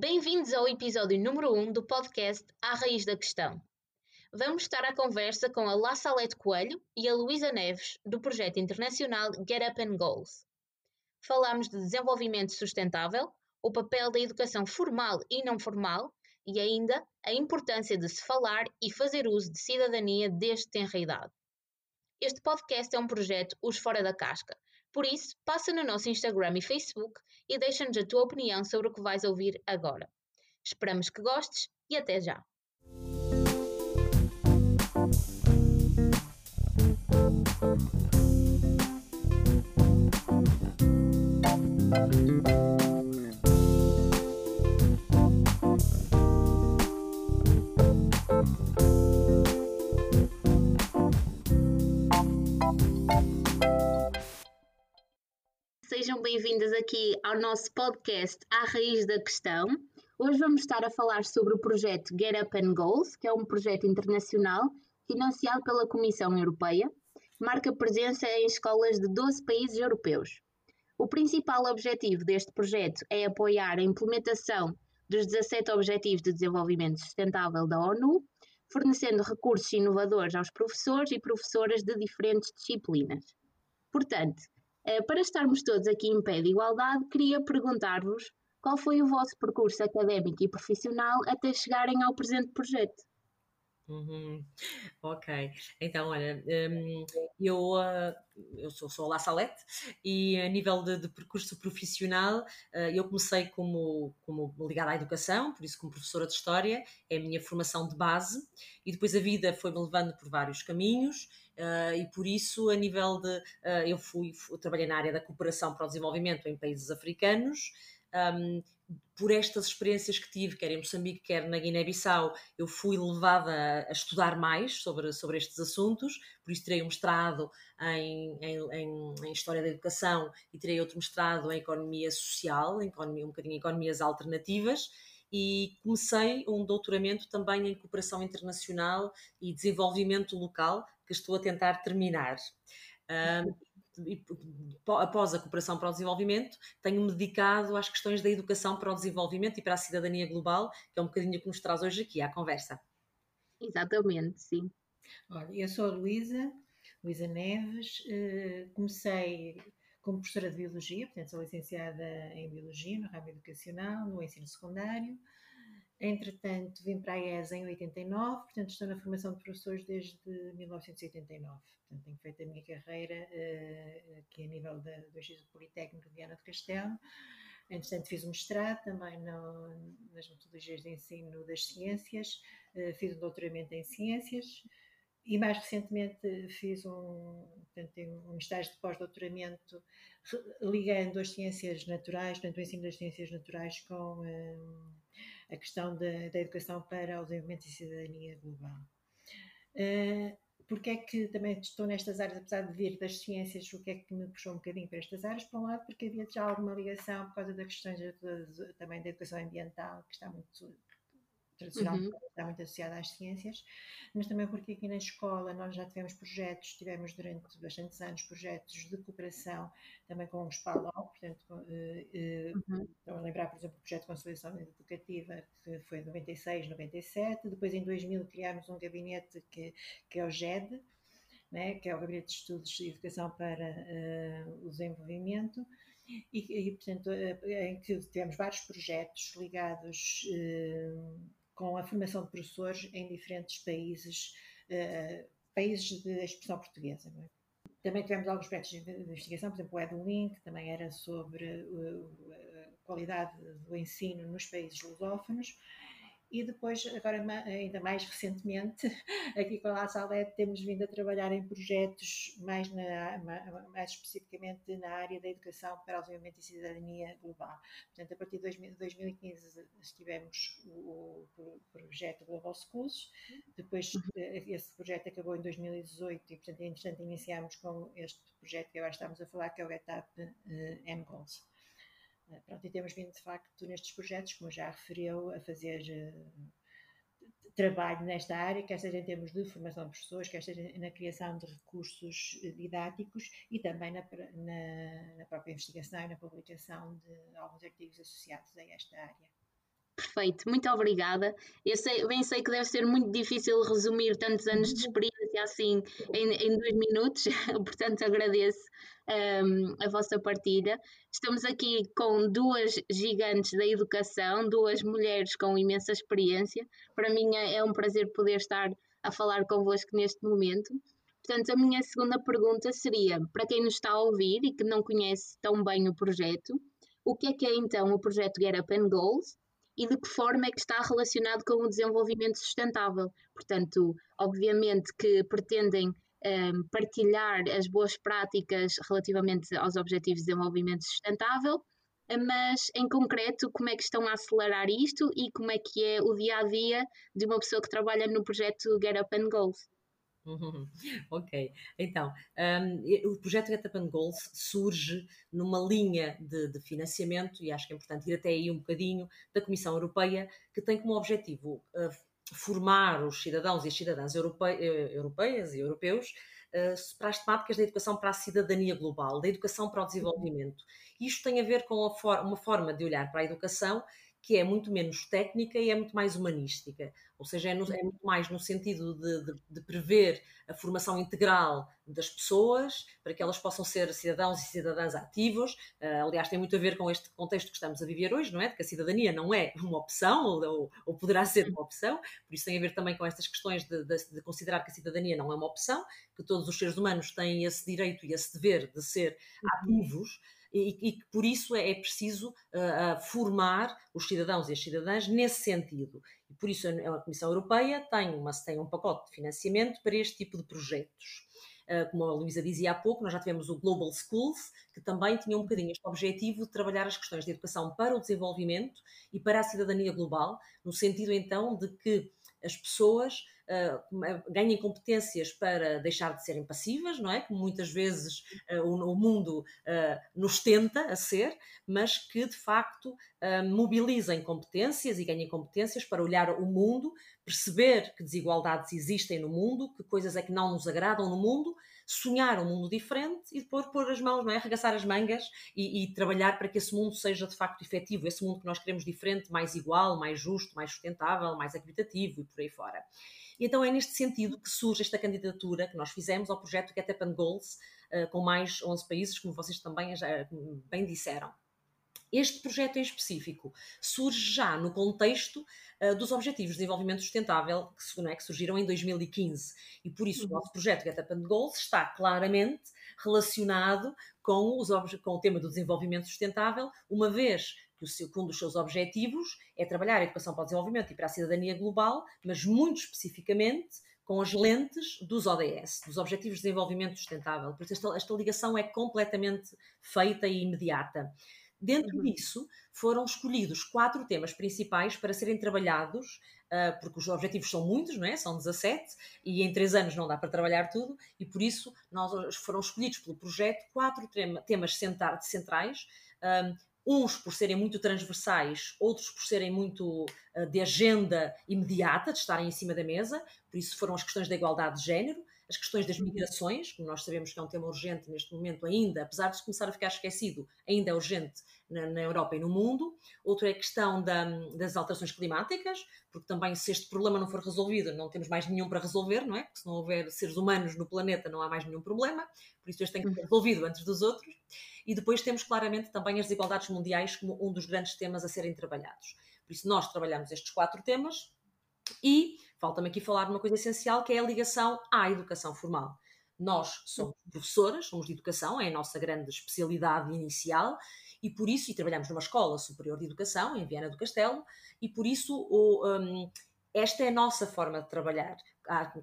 Bem-vindos ao episódio número 1 um do podcast À Raiz da Questão. Vamos estar à conversa com a La Salete Coelho e a Luísa Neves, do projeto internacional Get Up and Goals. Falamos de desenvolvimento sustentável, o papel da educação formal e não formal e ainda a importância de se falar e fazer uso de cidadania desde tenra idade. Este podcast é um projeto Os Fora da Casca, por isso, passa no nosso Instagram e Facebook e deixa-nos a tua opinião sobre o que vais ouvir agora. Esperamos que gostes e até já! Sejam bem-vindas aqui ao nosso podcast À Raiz da Questão. Hoje vamos estar a falar sobre o projeto Get Up and Goals, que é um projeto internacional financiado pela Comissão Europeia, marca presença em escolas de 12 países europeus. O principal objetivo deste projeto é apoiar a implementação dos 17 Objetivos de Desenvolvimento Sustentável da ONU, fornecendo recursos inovadores aos professores e professoras de diferentes disciplinas. Portanto, para estarmos todos aqui em pé de igualdade, queria perguntar-vos qual foi o vosso percurso académico e profissional até chegarem ao presente projeto. Uhum. Ok, então olha, um, eu, uh, eu sou, sou a La Salete e a nível de, de percurso profissional uh, eu comecei como, como ligada à educação, por isso como professora de História, é a minha formação de base e depois a vida foi-me levando por vários caminhos uh, e por isso a nível de, eu fui, fui, trabalhei na área da cooperação para o desenvolvimento em países africanos, um, por estas experiências que tive, quer em Moçambique, quer na Guiné-Bissau, eu fui levada a, estudar mais sobre, sobre estes assuntos, por isso tirei um mestrado em, em, em, História da Educação e tirei outro mestrado em Economia Social, em economia, um bocadinho em Economias Alternativas, e comecei um doutoramento também em Cooperação Internacional e Desenvolvimento Local, que estou a tentar terminar. Um, após a cooperação para o desenvolvimento, tenho-me dedicado às questões da educação para o desenvolvimento e para a cidadania global, que é um bocadinho o que nos traz hoje aqui à conversa. Exatamente, sim. Olha, eu sou a Luísa, Luísa Neves, eh, comecei como professora de Biologia, portanto sou licenciada em Biologia no ramo educacional, no ensino secundário, Entretanto, vim para a ESA em 89, portanto estou na formação de professores desde 1989. Portanto, tenho feito a minha carreira uh, aqui a nível da, do Instituto Politécnico de Viana do Castelo. Entretanto, fiz um mestrado também no, nas metodologias de ensino das ciências, uh, fiz um doutoramento em ciências e mais recentemente fiz um, portanto, um estágio de pós-doutoramento ligando as ciências naturais, portanto, o ensino das ciências naturais com um, a questão da, da, educação para o desenvolvimento e cidadania global. Uh, porque é que também estou nestas áreas, apesar de vir das ciências, o que é que me puxou um bocadinho para estas áreas? Por um lado, porque havia já alguma ligação por causa das questões de, também da educação ambiental, que está muito tradicional uhum. está muito associada às ciências, mas também porque aqui na escola nós já tivemos projetos, tivemos durante bastantes anos projetos de cooperação também com os PALO, portanto, uh, uh, uhum. a lembrar, por exemplo, o projeto de consolidação educativa que foi em 96, 97, depois em 2000 criámos um gabinete que, que é o GED, né, que é o Gabinete de Estudos de Educação para uh, o Desenvolvimento, e, e, portanto, em que tivemos vários projetos ligados com a formação de professores em diferentes países, uh, países de expressão portuguesa. É? Também tivemos alguns projetos de investigação, por exemplo, o EduLink, também era sobre uh, a qualidade do ensino nos países lusófonos, e depois, agora ainda mais recentemente, aqui com a La Salete, temos vindo a trabalhar em projetos mais, na, mais especificamente na área da educação para o desenvolvimento e cidadania global. Portanto, a partir de 2015 estivemos o, o projeto Global Schools, depois uhum. eh, esse projeto acabou em 2018 e, portanto, entretanto, iniciámos com este projeto que agora estamos a falar, que é o GetUp uh. Eh, pronto, e temos vindo, de facto, nestes projetos, como já referiu, a fazer uh, trabalho nesta área, quer seja em termos de formação de professores, quer seja na criação de recursos eh, didáticos e também na, na, na própria investigação e na publicação de alguns artigos associados a esta área. Perfeito, muito obrigada. Eu sei, bem sei que deve ser muito difícil resumir tantos anos de experiência assim em, em dois minutos, portanto agradeço um, a vossa partilha. Estamos aqui com duas gigantes da educação, duas mulheres com imensa experiência. Para mim é, é um prazer poder estar a falar convosco neste momento. Portanto, a minha segunda pergunta seria: para quem nos está a ouvir e que não conhece tão bem o projeto, o que é que é então o projeto Get Up and Goals e de que forma é que está relacionado com o desenvolvimento sustentável. Portanto, obviamente que pretendem um, ehm, partilhar as boas práticas relativamente aos Objetivos de Desenvolvimento Sustentável, mas em concreto, como é que estão a acelerar isto e como é que é o dia a dia de uma pessoa que trabalha no projeto Get Up and Goals? ok, então um, o projeto Get Up and Goals surge numa linha de, de, financiamento, e acho que é importante ir até aí um bocadinho, da Comissão Europeia, que tem como objetivo uh, formar os cidadãos e as cidadãs europe, uh, europeias e europeus uh, para as temáticas da educação para a cidadania global, da educação para o desenvolvimento. Isto tem a ver com for uma forma de olhar para a educação que é muito menos técnica e é muito mais humanística. Ou seja, é, no, é muito mais no sentido de, de, de, prever a formação integral das pessoas para que elas possam ser cidadãos e cidadãs ativos. Uh, aliás, tem muito a ver com este contexto que estamos a viver hoje, não é? De que a cidadania não é uma opção ou, ou poderá ser uma opção. Por isso tem a ver também com estas questões de, de, considerar que a cidadania não é uma opção, que todos os seres humanos têm esse direito e esse dever de ser uhum. E, que por isso é, é preciso uh, formar os cidadãos e as cidadãs nesse sentido. E por isso a, Comissão Europeia tem, uma, tem um pacote de financiamento para este tipo de projetos. Uh, como a Luísa dizia há pouco, nós já tivemos o Global Schools, que também tinha um bocadinho este objetivo de trabalhar as questões de educação para o desenvolvimento e para a cidadania global, no sentido então de que as pessoas uh, ganhem competências para deixar de serem passivas, não é? Como muitas vezes uh, o, o, mundo uh, nos tenta a ser, mas que de facto mobilizem competências e ganhem competências para olhar o mundo, perceber que desigualdades existem no mundo, que coisas é que não nos agradam no mundo, sonhar um mundo diferente e depois pôr as mãos, não é? arregaçar as mangas e, e, trabalhar para que esse mundo seja de facto efetivo, esse mundo que nós queremos diferente, mais igual, mais justo, mais sustentável, mais equitativo e por aí fora. E então é neste sentido que surge esta candidatura que nós fizemos ao projeto Get Up and Goals, uh, com mais 11 países, como vocês também já bem disseram. Este projeto em específico surge já no contexto uh, dos Objetivos de Desenvolvimento Sustentável, que, é, que, surgiram em 2015. E por isso uhum. o nosso projeto Get Up and Goals está claramente relacionado com, os, com o tema do desenvolvimento sustentável, uma vez que, o seu, que um dos seus objetivos é trabalhar a educação para o desenvolvimento e para a cidadania global, mas muito especificamente com as lentes dos ODS, dos Objetivos de Desenvolvimento Sustentável. Por isso, esta, esta ligação é completamente feita e imediata. Dentro uhum. disso, foram escolhidos quatro temas principais para serem trabalhados, uh, porque os objetivos são muitos, não é? São 17, e em três anos não dá para trabalhar tudo, e por isso nós, foram escolhidos pelo projeto quatro tema, temas centrais, um, uns por serem muito transversais, outros por serem muito uh, de agenda imediata, de estarem em cima da mesa, por isso foram as questões da igualdade de género, as questões das migrações, como nós sabemos que é um tema urgente neste momento ainda, apesar de começar a ficar esquecido, ainda é urgente na, na Europa e no mundo. Outro é a questão da, das alterações climáticas, porque também se este problema não for resolvido, não temos mais nenhum para resolver, não é? Porque se não houver seres humanos no planeta, não há mais nenhum problema, por isso este tem que ser resolvido antes dos outros. E depois temos claramente também as desigualdades mundiais como um dos grandes temas a serem trabalhados. Por isso nós trabalhamos estes quatro temas e falta-me aqui falar de uma coisa essencial que é a ligação à educação formal. Nós somos professoras, somos de educação, é a nossa grande especialidade inicial e por isso, e trabalhamos numa escola superior de educação, em Viana do Castelo, e por isso o, um, esta é a nossa forma de trabalhar.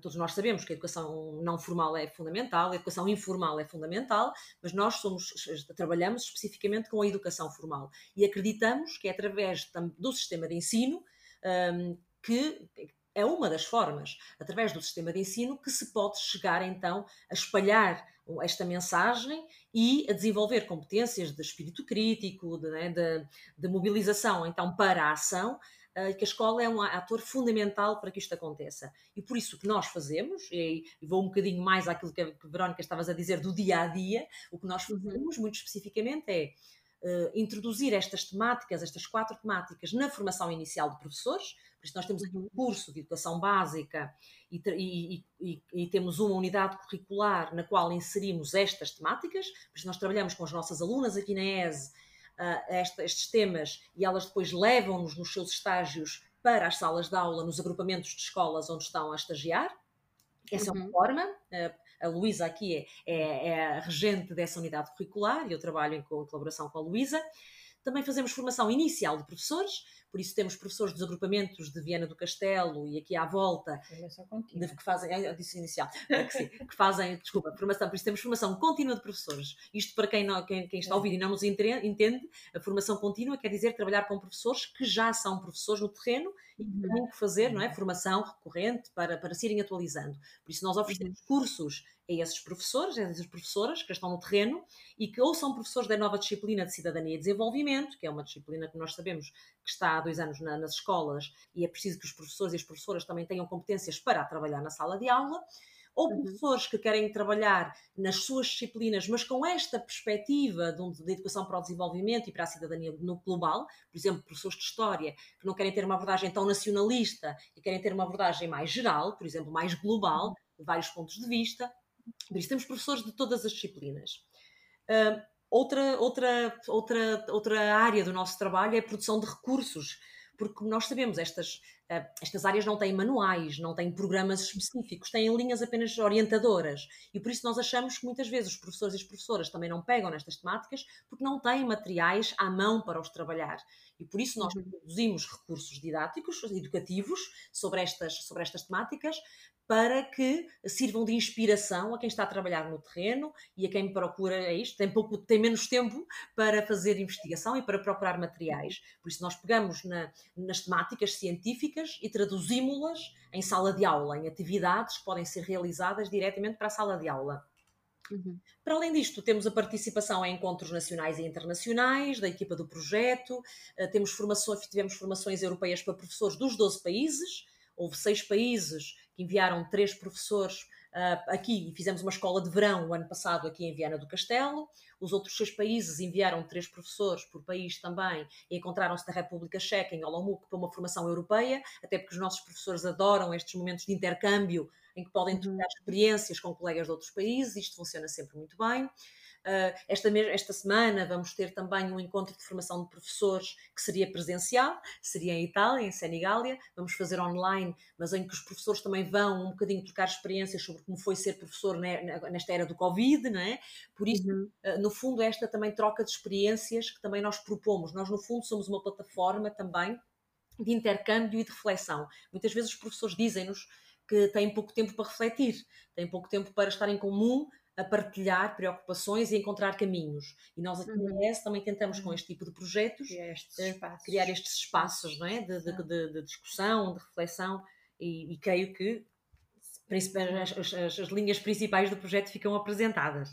Todos nós sabemos que a educação não formal é fundamental, a educação informal é fundamental, mas nós somos, trabalhamos especificamente com a educação formal e acreditamos que é através do sistema de ensino um, que é uma das formas, através do sistema de ensino, que se pode chegar então a espalhar esta mensagem e a desenvolver competências de espírito crítico, de, né, de, de mobilização então para a ação, uh, que a escola é um ator fundamental para que isto aconteça. E por isso o que nós fazemos, e, vou um bocadinho mais àquilo que a, que a Verónica estavas a dizer do dia a dia, o que nós uhum. fazemos muito especificamente é uh, introduzir estas temáticas, estas quatro temáticas, na formação inicial de professores. Por isso, nós temos aqui um curso de educação básica e, e, e, e, temos uma unidade curricular na qual inserimos estas temáticas. Por isso, nós trabalhamos com as nossas alunas aqui na ESE uh, esta, estes temas e elas depois levam-nos nos seus estágios para as salas de aula, nos agrupamentos de escolas onde estão a estagiar. Essa uhum. é uma uhum. forma. Uh, a Luísa aqui é, é, é, a regente dessa unidade curricular e eu trabalho em colaboração com a Luísa. Também fazemos formação inicial de professores, por isso temos professores dos agrupamentos de Viana do Castelo e aqui à volta de, que fazem, eu disse inicial, que, sim, que fazem, desculpa, formação, por isso temos formação contínua de professores. Isto para quem, não, quem, quem está a ouvir e não nos entende, a formação contínua quer dizer trabalhar com professores que já são professores no terreno e que têm que fazer não é, formação recorrente para, para se irem atualizando. Por isso nós oferecemos cursos a esses professores, a essas professoras que estão no terreno e que ou são professores da nova disciplina de Cidadania e Desenvolvimento, que é uma disciplina que nós sabemos que está há dois anos na, nas escolas e é preciso que os professores e as professoras também tenham competências para trabalhar na sala de aula, ou uhum. professores que querem trabalhar nas suas disciplinas, mas com esta perspectiva de, educação para o desenvolvimento e para a cidadania no global, por exemplo, professores de história que não querem ter uma abordagem tão nacionalista e querem ter uma abordagem mais geral, por exemplo, mais global, de vários pontos de vista. Por isso temos professores de todas as disciplinas. Uh, outra, outra, outra, outra área do nosso trabalho é a produção de recursos, porque nós sabemos, estas, uh, estas áreas não têm manuais, não têm programas específicos, têm linhas apenas orientadoras. E por isso nós achamos que muitas vezes os professores e as professoras também não pegam nestas temáticas porque não têm materiais à mão para os trabalhar. E por isso nós uhum. produzimos recursos didáticos, educativos, sobre estas, sobre estas temáticas, para que sirvam de inspiração a quem está a trabalhar no terreno e a quem procura é isto, tem, pouco, tem menos tempo para fazer investigação e para procurar materiais. Por isso nós pegamos na, nas temáticas científicas e traduzimos-las em sala de aula, em atividades que podem ser realizadas diretamente para a sala de aula. Uhum. Para além disto, temos a participação em encontros nacionais e internacionais da equipa do projeto, eh, temos formações, tivemos formações europeias para professores dos 12 países, houve seis países que enviaram três professores uh, aqui e fizemos uma escola de verão o ano passado aqui em Viana do Castelo. Os outros seis países enviaram três professores por país também e encontraram-se na República Checa, em Olomouc, para uma formação europeia, até porque os nossos professores adoram estes momentos de intercâmbio em que podem uhum. trocar experiências com colegas de outros países, isto funciona sempre muito bem. Uh, esta, esta semana vamos ter também um encontro de formação de professores que seria presencial, seria em Itália, em Senigália, vamos fazer online, mas em que os professores também vão um bocadinho trocar experiências sobre como foi ser professor nesta era do Covid, não é? Por isso, uhum. uh, no fundo, esta também troca de experiências que também nós propomos. Nós, no fundo, somos uma plataforma também de intercâmbio e de reflexão. Muitas vezes os professores dizem-nos que têm pouco tempo para refletir, têm pouco tempo para estar em comum a partilhar preocupações e encontrar caminhos. E nós aqui uhum. na ES também tentamos com uhum. este tipo de projetos criar estes eh, espaços, criar estes espaços não é? de, de, de, de discussão, de reflexão e, e creio que as, as, as linhas principais do projeto ficam apresentadas.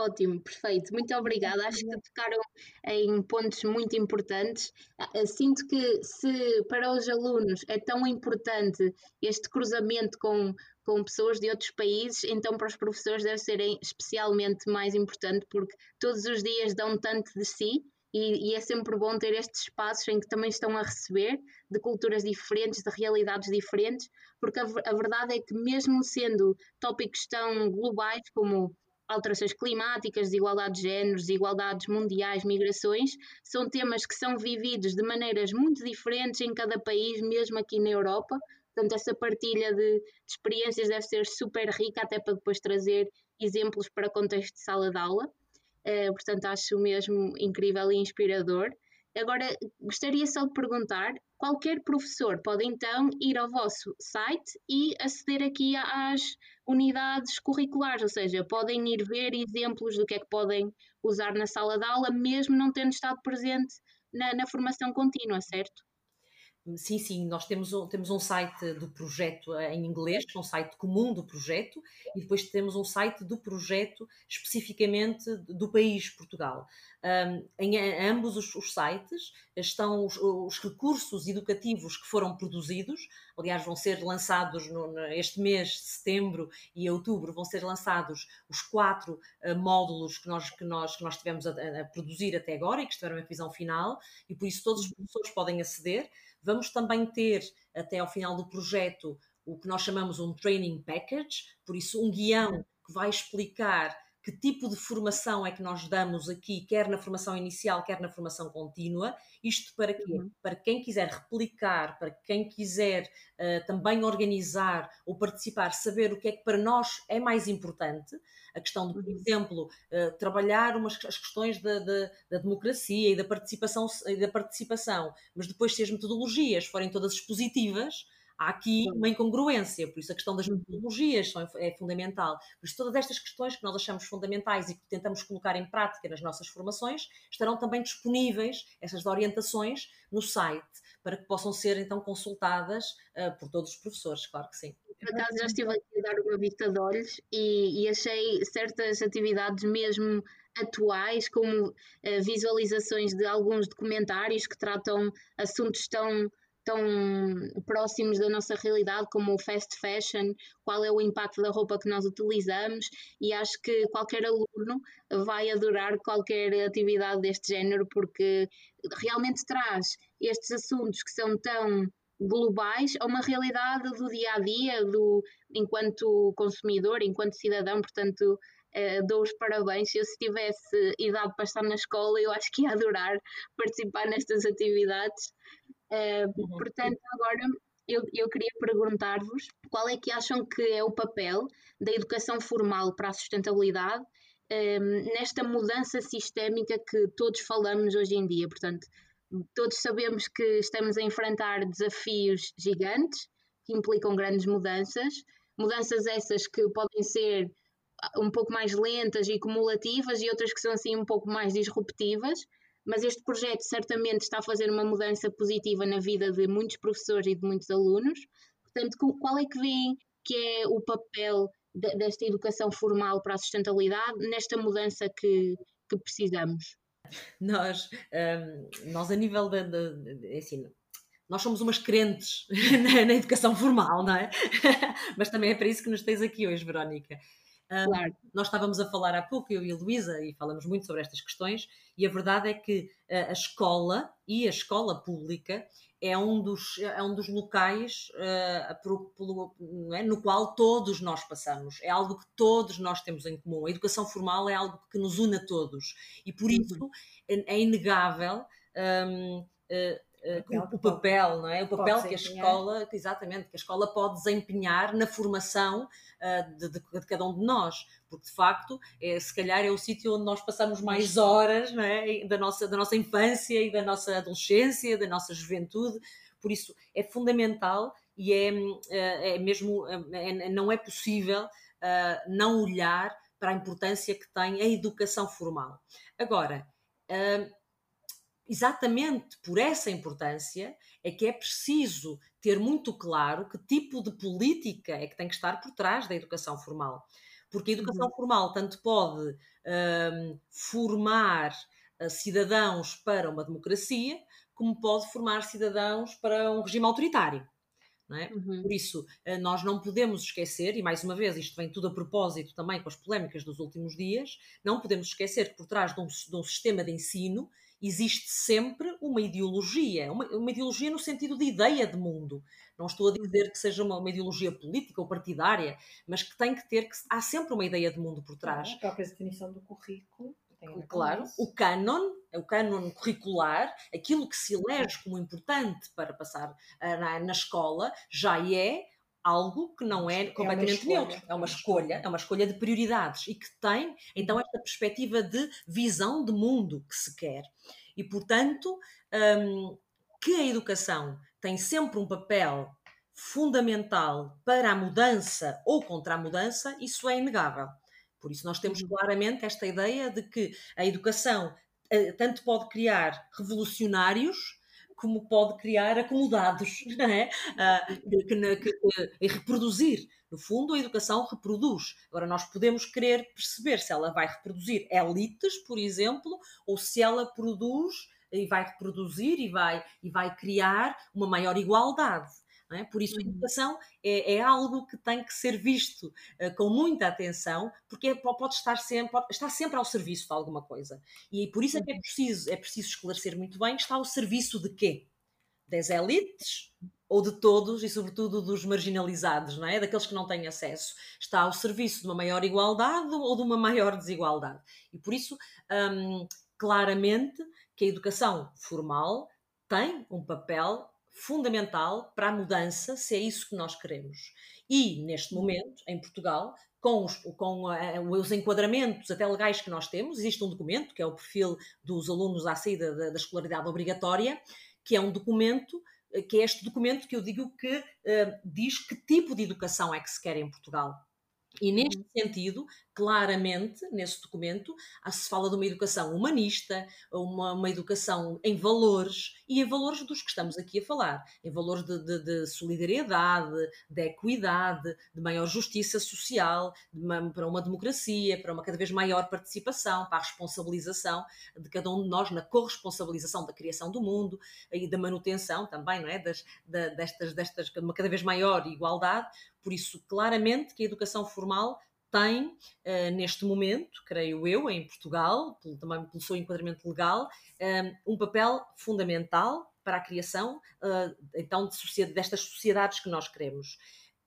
Ótimo, perfeito. Muito obrigada. Acho que tocaram em pontos muito importantes. Ah, ah, sinto que se para os alunos é tão importante este cruzamento com, com pessoas de outros países, então para os professores deve ser especialmente mais importante porque todos os dias dão tanto de si e, e, é sempre bom ter estes espaços em que também estão a receber de culturas diferentes, de realidades diferentes, porque a, a verdade é que mesmo sendo tópicos tão globais como alterações climáticas, desigualdade de géneros, desigualdades mundiais, migrações, são temas que são vividos de maneiras muito diferentes em cada país, mesmo aqui na Europa. Portanto, essa partilha de, de experiências deve ser super rica, até para depois trazer exemplos para contexto de sala de aula. Uh, portanto, acho mesmo incrível e inspirador. Agora, gostaria só de perguntar: qualquer professor pode então ir ao vosso site e aceder aqui às unidades curriculares, ou seja, podem ir ver exemplos do que é que podem usar na sala de aula, mesmo não tendo estado presente na, na formação contínua, certo? Sim, sim, nós temos, temos um site do projeto eh, em inglês, que é um site comum do projeto, e depois temos um site do projeto especificamente do país, Portugal. Um, em, em, ambos os, os sites estão os, os, recursos educativos que foram produzidos, aliás, vão ser lançados no, este mês, setembro e outubro, vão ser lançados os quatro uh, módulos que nós, que nós, que nós tivemos a, a, produzir até agora e que estiveram em revisão final, e por isso todos os professores podem aceder. Vamos também ter, até ao final do projeto, o que nós chamamos um training package, por isso um guião que vai explicar que tipo de formação é que nós damos aqui, quer na formação inicial, quer na formação contínua. Isto para quê? Uhum. Para quem quiser replicar, para quem quiser uh, também organizar ou participar, saber o que é que para nós é mais importante. A questão de, por uhum. exemplo, uh, trabalhar umas, as questões da, da, da, democracia e da participação, e da participação, mas depois se as metodologias forem todas expositivas, há aqui uma incongruência, por isso a questão das uhum. metodologias é fundamental. Por isso, todas estas questões que nós achamos fundamentais e que tentamos colocar em prática nas nossas formações estarão também disponíveis, essas orientações, no site, para que possam ser então consultadas uh, por todos os professores, claro que sim. Por acaso já estive aqui a dar uma vista de olhos e, e achei certas atividades mesmo atuais, como uh, visualizações de alguns documentários que tratam assuntos tão tão próximos da nossa realidade como o fast fashion, qual é o impacto da roupa que nós utilizamos e acho que qualquer aluno vai adorar qualquer atividade deste género porque realmente traz estes assuntos que são tão globais a uma realidade do dia a dia, do enquanto consumidor, enquanto cidadão, portanto Uh, dou os parabéns. Eu, se tivesse idade para estar na escola, eu acho que ia adorar participar nestas atividades. Uh, portanto, agora eu, eu queria perguntar-vos qual é que acham que é o papel da educação formal para a sustentabilidade um, nesta mudança sistémica que todos falamos hoje em dia. Portanto, todos sabemos que estamos a enfrentar desafios gigantes que implicam grandes mudanças, mudanças essas que podem ser um pouco mais lentas e cumulativas e outras que são assim um pouco mais disruptivas mas este projeto certamente está a fazer uma mudança positiva na vida de muitos professores e de muitos alunos. Portanto, qual é que vem que é o papel de, desta educação formal para a sustentabilidade nesta mudança que, que precisamos? Nós, um, nós a nível da, assim, nós somos umas crentes na, na, educação formal, não é? Mas também é para isso que nos tens aqui hoje, Verónica. Claro. nós estávamos a falar há pouco, eu e a Luísa, e falamos muito sobre estas questões, e a verdade é que a escola e a escola pública é um dos, é um dos locais uh, pro, pro, é? no qual todos nós passamos. É algo que todos nós temos em comum. A educação formal é algo que nos une a todos. E por uhum. isso é, é inegável. Um, uh, eh, uh, o, papel, não é? O papel que a escola, exatamente, que a escola pode desempenhar na formação uh, de, de, de, cada um de nós, porque de facto, é, se calhar é o sítio onde nós passamos mais horas não é? da, nossa, da nossa infância e da nossa adolescência, da nossa juventude, por isso é fundamental e é, eh, é mesmo, é, não é possível uh, não olhar para a importância que tem a educação formal. Agora, uh, exatamente por essa importância é que é preciso ter muito claro que tipo de política é que tem que estar por trás da educação formal. Porque a educação uhum. formal tanto pode um, formar uh, cidadãos para uma democracia, como pode formar cidadãos para um regime autoritário. É? Uhum. Por isso, uh, nós não podemos esquecer, e mais uma vez, isto vem tudo a propósito também com as polémicas dos últimos dias, não podemos esquecer que por trás de um, de um sistema de ensino existe sempre uma ideologia, uma, uma, ideologia no sentido de ideia de mundo. Não estou a dizer que seja uma, uma, ideologia política ou partidária, mas que tem que ter que há sempre uma ideia de mundo por trás. A própria definição do currículo. Claro, o cânon, o cânon curricular, aquilo que se elege como importante para passar uh, na, na escola, já é algo que não é, é completamente neutro, é uma escolha, é uma escolha de prioridades e que tem então esta perspectiva de visão de mundo que se quer. E portanto, um, que a educação tem sempre um papel fundamental para a mudança ou contra a mudança, isso é inegável. Por isso nós temos uhum. claramente esta ideia de que a educação eh, tanto pode criar revolucionários como pode criar acomodados, é? Uh, que, que, que, reproduzir. No fundo, a educação reproduz. Agora, nós podemos querer perceber se ela vai reproduzir elites, por exemplo, ou se ela produz e vai reproduzir e vai, e vai criar uma maior igualdade. É? Por isso, a uhum. educação é, é, algo que tem que ser visto uh, com muita atenção, porque é, pode estar sempre, pode estar sempre ao serviço de alguma coisa. E por isso é que é uhum. preciso, é preciso esclarecer muito bem está ao serviço de quê? Das elites ou de todos e, sobretudo, dos marginalizados, não é? Daqueles que não têm acesso. Está ao serviço de uma maior igualdade ou de uma maior desigualdade. E por isso, hum, claramente, que a educação formal tem um papel fundamental para a mudança, se é isso que nós queremos. E, neste momento, em Portugal, com os, com uh, os enquadramentos até legais que nós temos, existe um documento, que é o perfil dos alunos à saída da, da escolaridade obrigatória, que é um documento eh, que é este documento que eu digo que uh, diz que tipo de educação é que se quer em Portugal. E neste uhum. sentido, claramente, nesse documento, se fala de uma educação humanista, uma, uma, educação em valores e em valores dos que estamos aqui a falar, em valores de, de, de solidariedade, de equidade, de maior justiça social, uma, para uma democracia, para uma cada vez maior participação, para a responsabilização de cada um de nós na corresponsabilização da criação do mundo e da manutenção também, não é? Das, destas, destas, uma cada vez maior igualdade. Por isso, claramente que a educação formal tem, uh, neste momento, creio eu, em Portugal, pelo, também pelo seu enquadramento legal, um, um papel fundamental para a criação, uh, então, de sociedade, destas sociedades que nós queremos.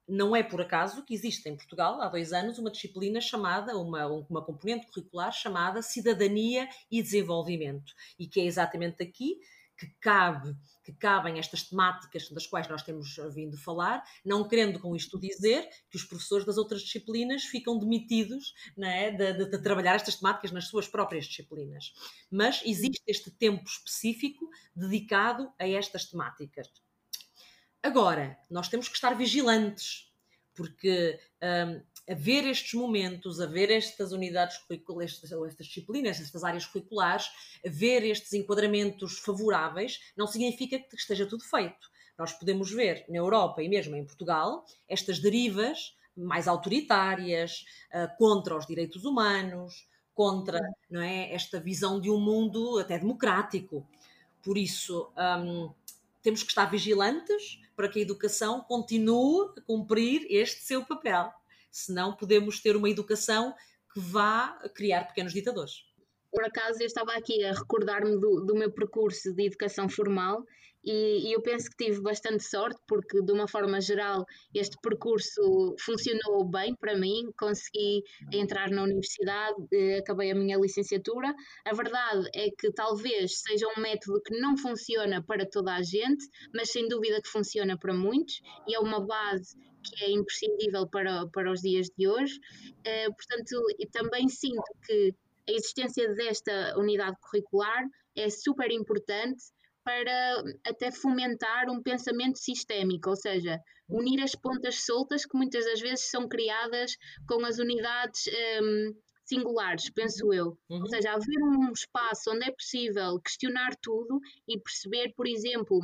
Não é por acaso que existe em Portugal, há dois anos, uma disciplina chamada, uma, uma componente curricular chamada Cidadania e Desenvolvimento, e que é exatamente aqui que cabe que cabem estas temáticas das quais nós temos vindo falar, não querendo com isto dizer que os professores das outras disciplinas ficam demitidos é, de, de, de, trabalhar estas temáticas nas suas próprias disciplinas. Mas existe este tempo específico dedicado a estas temáticas. Agora, nós temos que estar vigilantes, porque hum, haver estes momentos, haver estas unidades curriculares, estas, estas disciplinas, estas áreas curriculares, haver estes enquadramentos favoráveis, não significa que esteja tudo feito. Nós podemos ver na Europa e mesmo em Portugal estas derivas mais autoritárias, uh, contra os direitos humanos, contra não é, esta visão de um mundo até democrático. Por isso, um, temos que estar vigilantes para que a educação continue a cumprir este seu papel senão podemos ter uma educação que vá criar pequenos ditadores. Por acaso, eu estava aqui a recordar-me do, do, meu percurso de educação formal e, e, eu penso que tive bastante sorte, porque, de uma forma geral, este percurso funcionou bem para mim. Consegui entrar na universidade, eh, acabei a minha licenciatura. A verdade é que talvez seja um método que não funciona para toda a gente, mas sem dúvida que funciona para muitos e é uma base que é imprescindível para, para os dias de hoje. Uh, portanto, também sinto que a existência desta unidade curricular é super importante para até fomentar um pensamento sistémico, ou seja, unir as pontas soltas que muitas das vezes são criadas com as unidades um, singulares, penso eu. Uhum. Ou seja, haver um espaço onde é possível questionar tudo e perceber, por exemplo,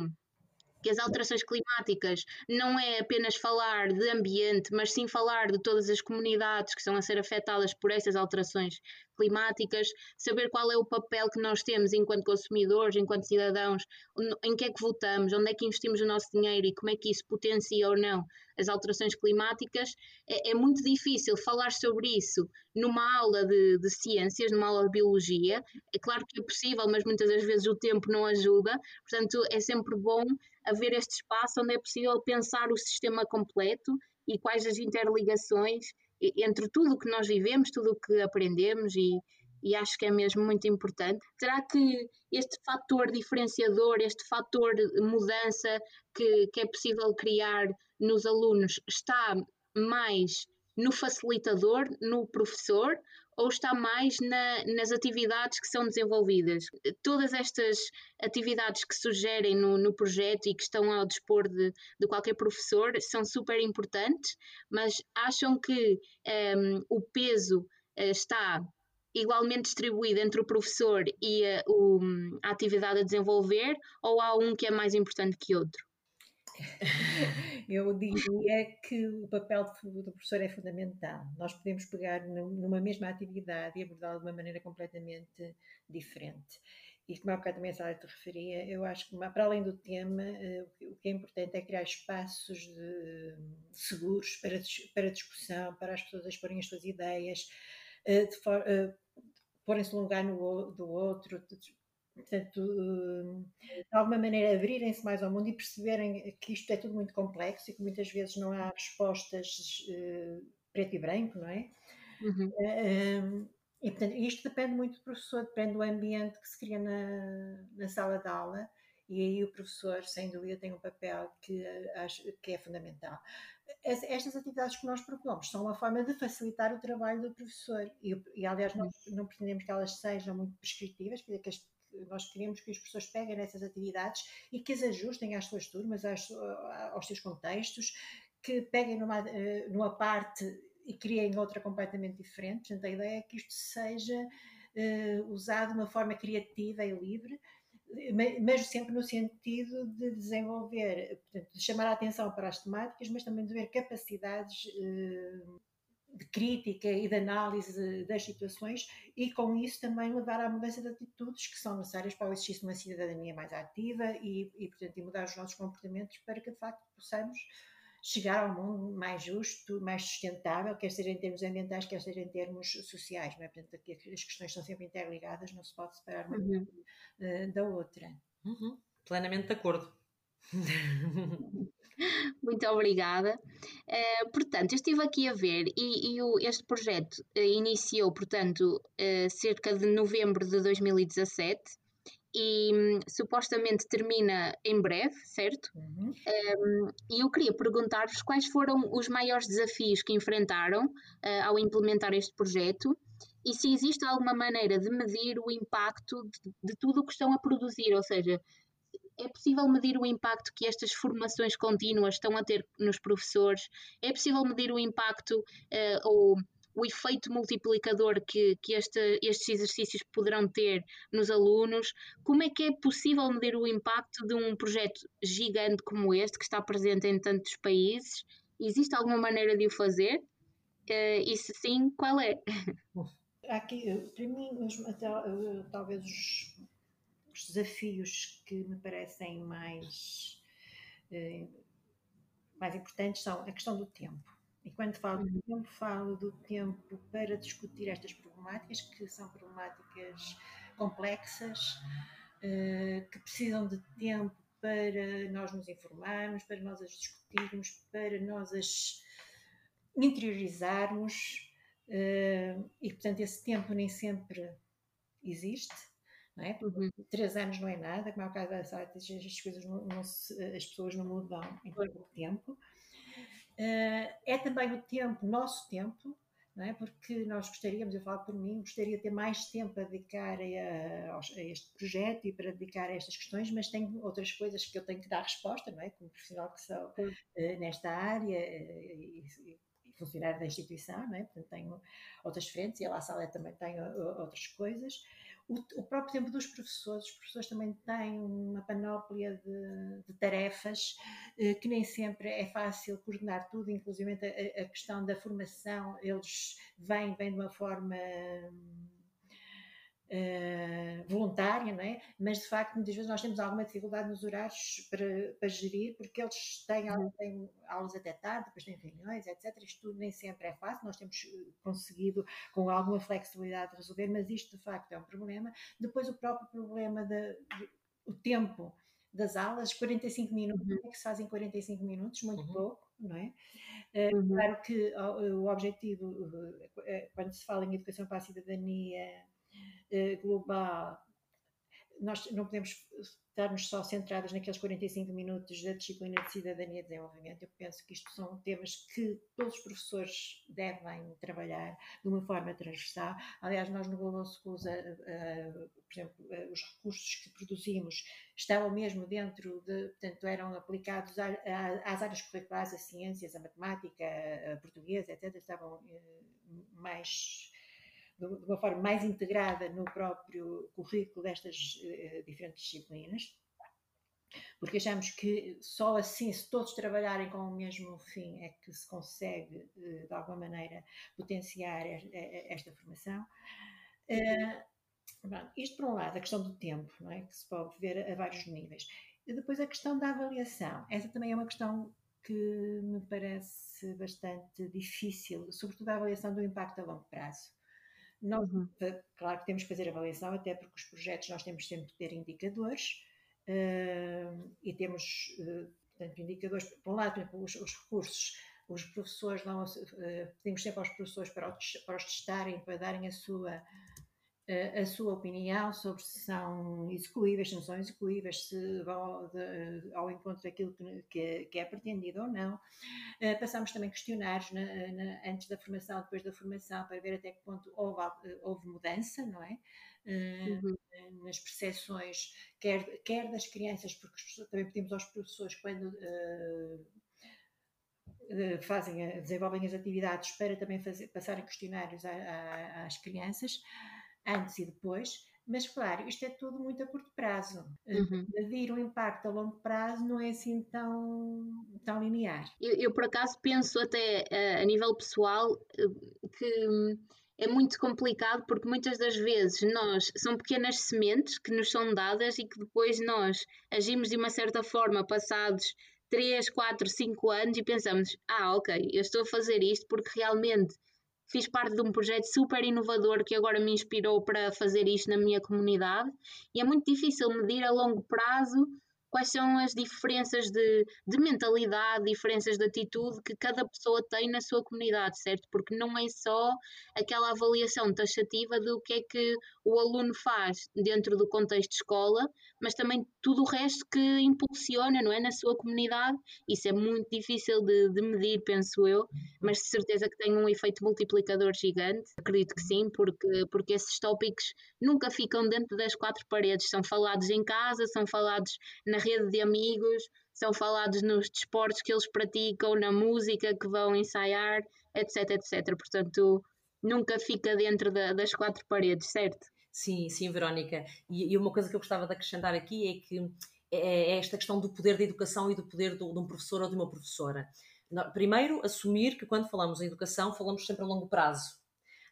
que as alterações climáticas não é apenas falar de ambiente, mas sim falar de todas as comunidades que estão a ser afetadas por essas alterações climáticas, saber qual é o papel que nós temos enquanto consumidores, enquanto cidadãos, em que é que votamos, onde é que investimos o nosso dinheiro e como é que isso potencia ou não as alterações climáticas, é, é muito difícil falar sobre isso numa aula de, de, ciências, numa aula de biologia. É claro que é possível, mas muitas das vezes o tempo não ajuda, portanto, é sempre bom haver este espaço onde é possível pensar o sistema completo e quais as interligações entre tudo o que nós vivemos, tudo o que aprendemos e, e acho que é mesmo muito importante. Será que este fator diferenciador, este fator de mudança que, que é possível criar nos alunos está mais no facilitador, no professor, ou está mais na, nas atividades que são desenvolvidas? Todas estas atividades que sugerem no, no projeto e que estão ao dispor de, de qualquer professor são super importantes, mas acham que um, o peso uh, está igualmente distribuído entre o professor e a, o, a atividade a desenvolver, ou há um que é mais importante que outro? Eu diria que o papel do professor é fundamental. Nós podemos pegar numa mesma atividade e abordá-la de uma maneira completamente diferente. E como há bocado também a Sara te referia, eu acho que para além do tema, eh, o que é importante é criar espaços de, seguros para, para discussão, para as pessoas exporem as suas ideias, eh, uh, porem-se no lugar no, do outro, portanto, de alguma maneira abrirem-se mais ao mundo e perceberem que isto é tudo muito complexo e que muitas vezes não há respostas uh, preto e branco, não é? Uhum. Uh, e portanto, isto depende muito do professor, depende do ambiente que se cria na, na sala de aula e aí o professor, sem dúvida, tem um papel que, acho, que é fundamental. Estas atividades que nós propomos são uma forma de facilitar o trabalho do professor e, e aliás, nós não pretendemos que elas sejam muito prescritivas, quer dizer, que as, nós queremos que os professores peguem nessas atividades e que as ajustem às suas turmas, às, aos seus contextos, que peguem numa, eh, numa parte e criem outra completamente diferente. Portanto, a ideia é que isto seja uh, usado de uma forma criativa e livre, mas sempre no sentido de desenvolver, portanto, de chamar a atenção para as temáticas, mas também de ver capacidades uh, de crítica e de análise das situações e com isso também levar à mudança de atitudes que são necessárias para o exercício de uma cidadania mais ativa e, e portanto, e mudar os nossos comportamentos para que de facto possamos chegar ao mundo mais justo, mais sustentável, quer seja em termos ambientais, quer seja em termos sociais. Não é? Portanto, aqui as questões são sempre interligadas, não se pode separar uma uhum. uh, da outra. Uhum. Plenamente de acordo. Muito obrigada. Uh, portanto, eu estive aqui a ver e, e o, este projeto uh, iniciou, portanto, uh, cerca de novembro de 2017 e um, supostamente termina em breve, certo? Uhum. Um, e eu queria perguntar-vos quais foram os maiores desafios que enfrentaram ao implementar este projeto e se existe alguma maneira de medir o impacto de, de tudo o que estão a produzir, ou seja, é possível medir o impacto que estas formações contínuas estão a ter nos professores? É possível medir o impacto uh, ou o efeito multiplicador que, que este, estes exercícios poderão ter nos alunos? Como é que é possível medir o impacto de um projeto gigante como este, que está presente em tantos países? Existe alguma maneira de o fazer? Uh, e se sim, qual é? Aqui, para mim, talvez os, os desafios que me parecem mais, eh, mais importantes são a questão do tempo. E quando falo do uhum. tempo, falo do tempo para discutir estas problemáticas, que são problemáticas complexas, eh, que precisam de tempo para nós nos informarmos, para nós as discutirmos, para nós as interiorizarmos. Eh, e, portanto, esse tempo nem sempre existe. Não é? Uhum. Três anos não é nada, como é o caso da SAT, as, coisas não, não se, as pessoas não mudam em pouco tempo. Uh, é também o tempo, nosso tempo, não é? porque nós gostaríamos, eu falo por mim, gostaria de ter mais tempo a dedicar a, a, este projeto e para dedicar a estas questões, mas tenho outras coisas que eu tenho que dar resposta, não é? como profissional que sou uh, nesta área uh, e, e, funcionário da instituição, não é? portanto tenho outras frentes e a La também tem outras coisas o, o, próprio tempo dos professores, os professores também têm uma panóplia de, de tarefas eh, que nem sempre é fácil coordenar tudo, inclusive a, a questão da formação, eles vêm, vêm de uma forma uh, voluntária, não é? Mas de facto, muitas vezes nós temos alguma dificuldade nos horários para, para gerir, porque eles têm, uhum. têm aulas até tarde, depois têm reuniões, etc. Isto tudo nem sempre é fácil, nós temos eh, conseguido com alguma flexibilidade resolver, mas isto de facto é um problema. Depois, o próprio problema do tempo das aulas, 45 minutos, uhum. é que se fazem 45 minutos? Muito uhum. pouco, não é? Uhum. Claro que o, o objetivo, quando se fala em educação para a cidadania eh, global, nós não podemos estarmos só centradas naqueles 45 minutos da disciplina de cidadania e desenvolvimento. Eu penso que isto são temas que todos os professores devem trabalhar de uma forma transversal. Aliás, nós no Global Schools, uh, uh, por exemplo, os recursos que produzimos estavam mesmo dentro de, portanto, eram aplicados às áreas curriculares, as ciências, a matemática, a portuguesa, etc. Estavam mais de uma forma mais integrada no próprio currículo destas uh, diferentes disciplinas, porque achamos que só assim, se todos trabalharem com o mesmo fim, é que se consegue, uh, de alguma maneira, potenciar esta formação. Uh, isto, por um lado, a questão do tempo, não é? que se pode ver a, a vários níveis. E depois a questão da avaliação. Essa também é uma questão que me parece bastante difícil, sobretudo a avaliação do impacto a longo prazo. Nós, uhum. claro que temos que fazer avaliação, até porque os projetos nós temos sempre que ter indicadores uh, e temos, uh, portanto, indicadores, por um lado, por exemplo, os, os recursos, os professores, não, uh, pedimos sempre aos professores para, para os testarem, para darem a sua a sua opinião sobre se são execuíveis, se não são execuíveis, se vão ao encontro daquilo que, é pretendido ou não. Uh, passamos também questionários na, na, antes da formação, depois da formação, para ver até que ponto houve, houve mudança, não é? Uh, uhum. Nas percepções, quer, quer das crianças, porque também pedimos aos professores quando. Fazem, desenvolvem as atividades para também fazer, passarem questionários às crianças, antes e depois, mas claro, isto é tudo muito a curto prazo. Eh, uhum. Medir o impacto a longo prazo não é assim tão, tão linear. Eu, eu por acaso penso até uh, a nível pessoal uh, que é muito complicado porque muitas das vezes nós são pequenas sementes que nos são dadas e que depois nós agimos de uma certa forma passados 3, 4, 5 anos e pensamos, ah, ok, eu estou a fazer isto porque realmente fiz parte de um projeto super inovador que agora me inspirou para fazer isto na minha comunidade. E é muito difícil medir a longo prazo quais são as diferenças de, de mentalidade, diferenças de atitude que cada pessoa tem na sua comunidade, certo? Porque não é só aquela avaliação taxativa do que é que o aluno faz dentro do contexto de escola, mas também tudo o resto que impulsiona, não é? Na sua comunidade. Isso é muito difícil de, de medir, penso eu, mas de certeza que tem um efeito multiplicador gigante. Acredito que sim, porque, porque esses tópicos nunca ficam dentro das quatro paredes, são falados em casa, são falados na rede de amigos, são falados nos desportos que eles praticam, na música que vão ensaiar, etc, etc. Portanto, nunca fica dentro da, das quatro paredes, certo? Sim, sim, Verónica. E, e, uma coisa que eu gostava de acrescentar aqui é que é, é esta questão do poder da educação e do poder do, de um professor ou de uma professora. Primeiro, assumir que quando falamos em educação, falamos sempre a longo prazo.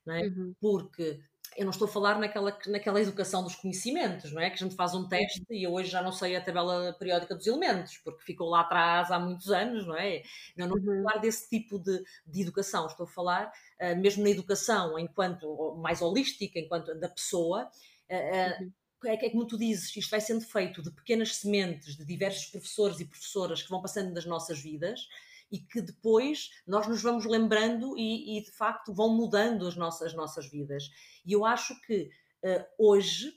Não é? Uhum. Porque eu não estou a falar naquela, naquela educação dos conhecimentos, não é? Que a gente faz um teste e eu hoje já não sei a tabela periódica dos elementos, porque ficou lá atrás há muitos anos, não é? Eu não estou a uhum. falar desse tipo de, de educação, estou a falar uh, mesmo na educação enquanto mais holística, enquanto da pessoa. Uh, uh, é é como tu dizes, isto vai sendo feito de pequenas sementes de diversos professores e professoras que vão passando nas nossas vidas e que depois nós nos vamos lembrando e, e de facto vão mudando as nossas, as nossas vidas. E eu acho que uh, hoje,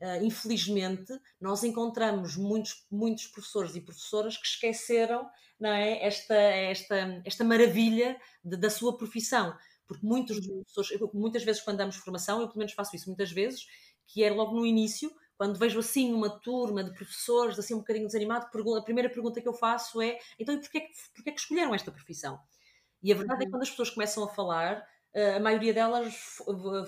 uh, infelizmente, nós encontramos muitos, muitos professores e professoras que esqueceram não é, esta, esta, esta maravilha de, da sua profissão. Porque muitos uhum. professores, muitas vezes quando damos formação, eu pelo menos faço isso muitas vezes, que é logo no início, quando vejo assim uma turma de professores assim um bocadinho desanimado, a primeira pergunta que eu faço é então e porquê, porquê que escolheram esta profissão? E a verdade uhum. é que uhum. quando as pessoas começam a falar, a maioria delas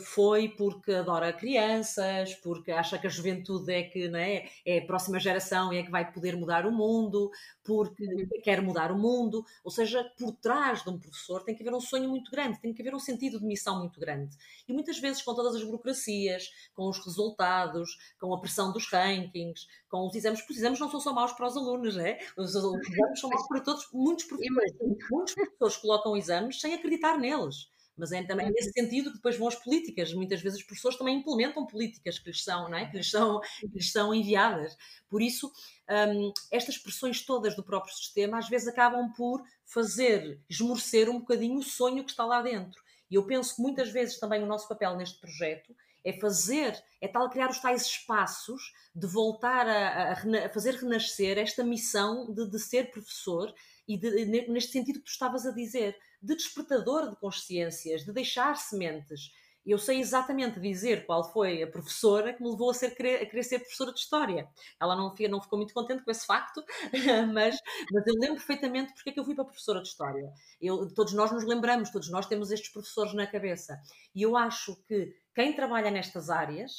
foi porque adora crianças, porque acha que a juventude é que é, é a próxima geração e é que vai poder mudar o mundo, porque uhum. quer mudar o mundo. Ou seja, por trás de um professor tem que haver um sonho muito grande, tem que haver um sentido de missão muito grande. E muitas vezes, com todas as burocracias, com os resultados, com a pressão dos rankings, com os exames, porque os exames não são só maus para os alunos, é? Os exames são maus para todos. Muitos professores, muitos professores colocam exames sem acreditar neles mas é também nesse sentido que depois vão as políticas. Muitas vezes os professores também implementam políticas que lhes são, não é? que, lhes são, que lhes são enviadas. Por isso, um, estas pressões todas do próprio sistema às vezes acabam por fazer esmorecer um bocadinho o sonho que está lá dentro. E eu penso que muitas vezes também o nosso papel neste projeto é fazer, é tal criar os tais espaços de voltar a, a, a fazer renascer esta missão de, de ser professor e de, neste sentido que tu estavas a dizer, de despertador de consciências, de deixar sementes. eu sei exatamente dizer qual foi a professora que me levou a, ser, a querer ser professora de História. Ela não, não ficou muito contente com esse facto, mas, mas eu lembro perfeitamente porque é que eu fui para professora de História. Eu, todos nós nos lembramos, todos nós temos estes professores na cabeça. E eu acho que quem trabalha nestas áreas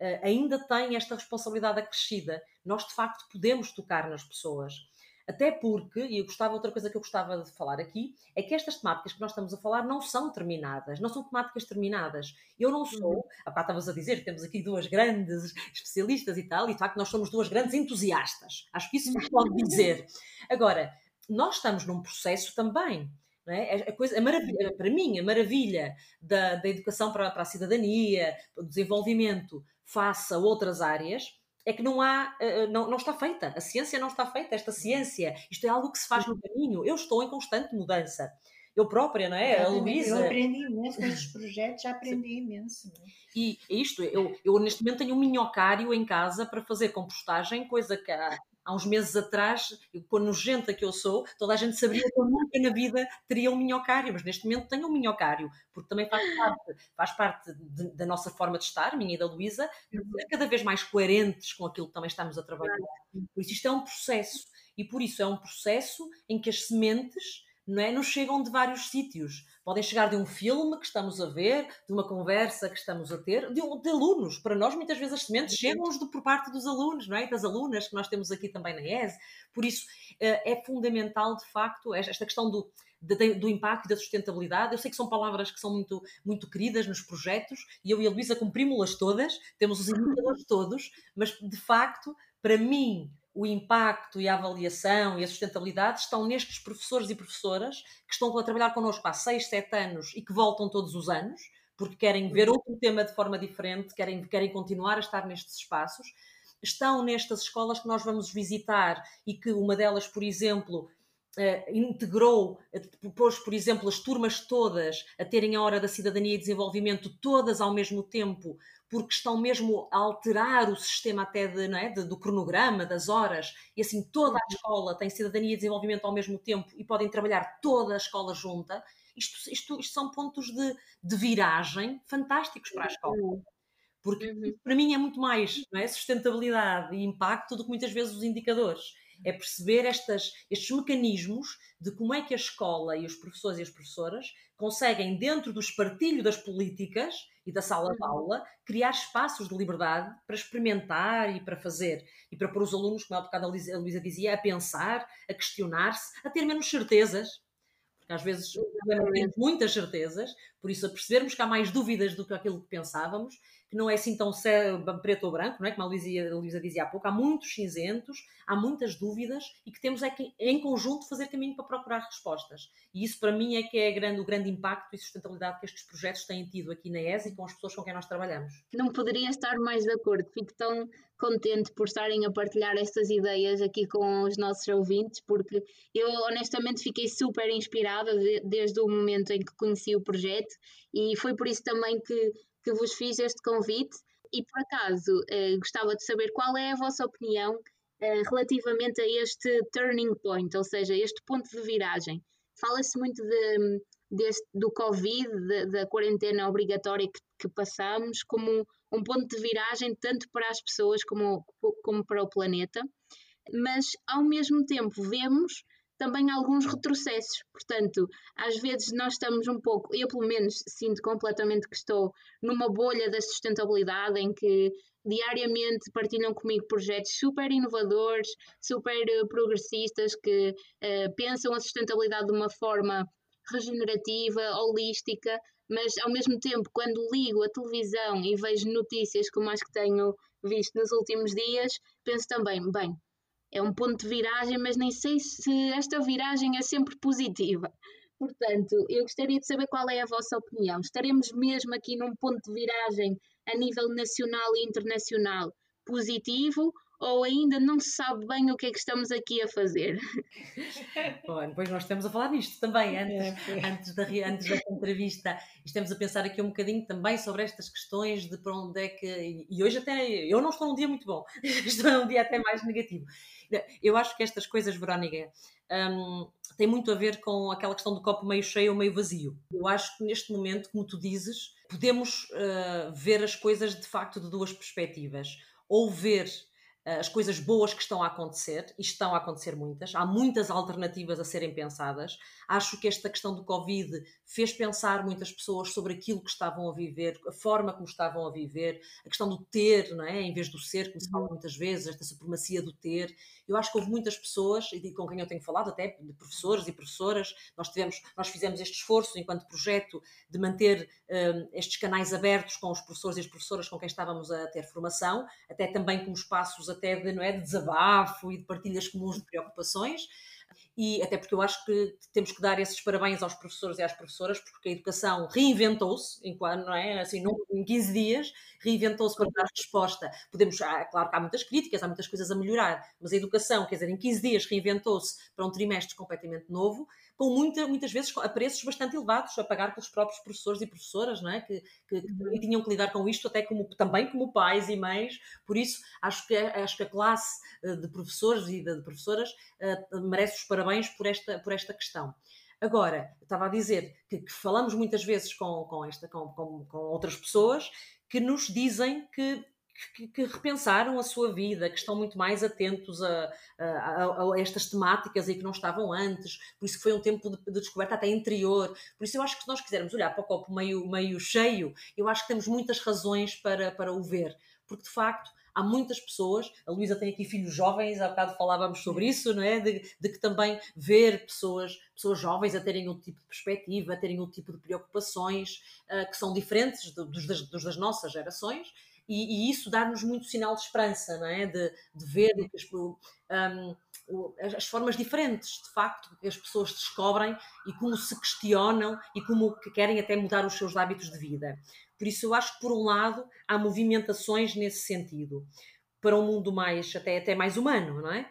uh, ainda tem esta responsabilidade acrescida. Nós, de facto, podemos tocar nas pessoas. Até porque, e eu gostava, outra coisa que eu gostava de falar aqui, é que estas temáticas que nós estamos a falar não são terminadas, não são temáticas terminadas. Eu não sou, uhum. a pá, estavas a dizer, temos aqui duas grandes especialistas e tal, e de facto nós somos duas grandes entusiastas. Acho que isso se pode dizer. Agora, nós estamos num processo também. É? A, coisa, a maravilha, para mim, a maravilha da, da educação para, para a cidadania, o desenvolvimento face a outras áreas, é que não há, eh, eh, não, não está feita. A ciência não está feita, esta ciência. Isto é algo que se faz no caminho. Eu estou em constante mudança. Eu própria, não é? A Luísa. Eu aprendi imenso com estes projetos, já aprendi imenso. É? E isto, eu, eu neste momento tenho um minhocário em casa para fazer compostagem, coisa que há, há uns meses atrás, com a nojenta que eu sou, toda a gente sabia que eu nunca na vida teria um minhocário, mas neste momento tenho um minhocário, porque também faz parte, faz parte de, da nossa forma de estar, minha e da Luísa, ser cada vez mais coerentes com aquilo que também estamos a trabalhar. Por isso, isto é um processo, e por isso é um processo em que as sementes não é, nos chegam de vários sítios podem chegar de um filme que estamos a ver, de uma conversa que estamos a ter, de, de alunos. Para nós, muitas vezes, as sementes chegam-nos por parte dos alunos, não é? Das alunas que nós temos aqui também na ES. Por isso, eh, é fundamental, de facto, esta questão do, do impacto e da sustentabilidade. Eu sei que são palavras que são muito, muito queridas nos projetos e eu e a Luísa cumprimos-las todas, temos os indicadores todos, mas de facto, para mim, o impacto e a avaliação e a sustentabilidade estão nestes professores e professoras que estão a trabalhar connosco há 6, 7 anos e que voltam todos os anos, porque querem ver outro tema de forma diferente, querem, querem continuar a estar nestes espaços. Estão nestas escolas que nós vamos visitar e que uma delas, por exemplo, Uh, integrou, uh, pôs, por exemplo, as turmas todas a terem a hora da cidadania e desenvolvimento todas ao mesmo tempo, porque estão mesmo a alterar o sistema até de, é, de, do cronograma, das horas, e assim toda a uhum. escola tem cidadania e desenvolvimento ao mesmo tempo e podem trabalhar toda a escola junta. Isto, isto, isto são pontos de, de, viragem fantásticos para a escola. Uhum. Porque uhum. para mim é muito mais é, sustentabilidade e impacto do que muitas vezes os indicadores é perceber estas, estes mecanismos de como é que a escola e os professores e as professoras conseguem, dentro do espartilho das políticas e da sala de uhum. aula, criar espaços de liberdade para experimentar e para fazer. E para pôr os alunos, como há bocado a Luísa dizia, a pensar, a questionar-se, a ter menos certezas. Porque às vezes temos muitas certezas, por isso a percebermos que há mais dúvidas do que aquilo que pensávamos que não é assim tão preto ou branco, não é? como a Luísa, a Luísa dizia há pouco, há muitos cinzentos, há muitas dúvidas e que temos é que, em conjunto, fazer caminho para procurar respostas. E isso, para mim, é que é grande, o grande impacto e sustentabilidade que estes projetos têm tido aqui na ES e com as pessoas com quem nós trabalhamos. Não poderia estar mais de acordo. Fico tão contente por estarem a partilhar estas ideias aqui com os nossos ouvintes, porque eu honestamente fiquei super inspirada de, desde o momento em que conheci o projeto e foi por isso também que que vos fiz este convite e, por acaso, eh, gostava de saber qual é a vossa opinião eh, relativamente a este turning point, ou seja, este ponto de viragem. Fala-se muito de, deste, do Covid, de, da quarentena obrigatória que, que passamos, como um, um ponto de viragem tanto para as pessoas como, como para o planeta, mas ao mesmo tempo vemos também alguns retrocessos. Portanto, às vezes nós estamos um pouco, eu pelo menos sinto completamente que estou numa bolha da sustentabilidade em que diariamente partilham comigo projetos super inovadores, super eh, progressistas que uh, pensam a sustentabilidade de uma forma regenerativa, holística, mas ao mesmo tempo, quando ligo a televisão e vejo notícias como as que tenho visto nos últimos dias, penso também, bem, é um ponto de viragem, mas nem sei se esta viragem é sempre positiva. Portanto, eu gostaria de saber qual é a vossa opinião. Estaremos mesmo aqui num ponto de viragem a nível nacional e internacional positivo ou ainda não se sabe bem o que é que estamos aqui a fazer? Bom, depois nós estamos a falar nisto também, antes, é, antes, da, antes entrevista. Estamos a pensar aqui um bocadinho também sobre estas questões de para onde é que. E hoje até. Eu não estou num dia muito bom, estou num dia até mais negativo. Eu acho que estas coisas, Verónica, um, têm muito a ver com aquela questão do copo meio cheio ou meio vazio. Eu acho que neste momento, como tu dizes, podemos uh, ver as coisas de facto de duas perspectivas. Ou ver as coisas boas que estão a acontecer, e estão a acontecer muitas, há muitas alternativas a serem pensadas. Acho que esta questão do Covid fez pensar muitas pessoas sobre aquilo que estavam a viver, a forma como estavam a viver, a questão do ter, não é? em vez do ser, como se fala uhum. muitas vezes, esta supremacia do ter. Eu acho que houve muitas pessoas, e com quem eu tenho falado, até de professores e professoras, nós, tivemos, nós fizemos este esforço enquanto projeto de manter um, estes canais abertos com os professores e as professoras com quem estávamos a ter formação, até também como espaços até de, não é, de desabafo e de partilhas comuns de preocupações e até porque eu acho que temos que dar esses parabéns aos professores e às professoras, porque a educação reinventou-se, enquanto, não é? Assim, em 15 dias, reinventou-se para dar resposta. Podemos, claro que há muitas críticas, há muitas coisas a melhorar, mas a educação, quer dizer, em 15 dias reinventou-se para um trimestre completamente novo, com muita, muitas vezes a preços bastante elevados, a pagar pelos próprios professores e professoras, não é? que, que, que uhum. tinham que lidar com isto até como, também como pais e mães. Por isso, acho que, acho que a classe eh, de professores e de professoras uh, merece os parabéns por esta, por esta questão. Agora, estava a dizer que, que, falamos muitas vezes com, com, esta, com, com, com outras pessoas que nos dizem que que, que, repensaram a sua vida, que estão muito mais atentos a, a, a, estas temáticas e que não estavam antes. Por isso foi um tempo de, de, descoberta até interior. Por isso eu acho que se nós quisermos olhar para o copo meio, meio cheio, eu acho que temos muitas razões para, para o ver. Porque de facto há muitas pessoas, a Luísa tem aqui filhos jovens, há bocado falávamos sobre isso, não é? De, de, que também ver pessoas, pessoas jovens a terem outro tipo de perspectiva, a terem outro tipo de preocupações uh, que são diferentes dos, das, dos das nossas gerações e, e isso dá-nos muito sinal de esperança, não é? De, de ver um, as formas diferentes, de facto, que as pessoas descobrem e como se questionam e como que querem até mudar os seus hábitos de vida. Por isso, eu acho que, por um lado, há movimentações nesse sentido, para um mundo mais, até, até mais humano, não é?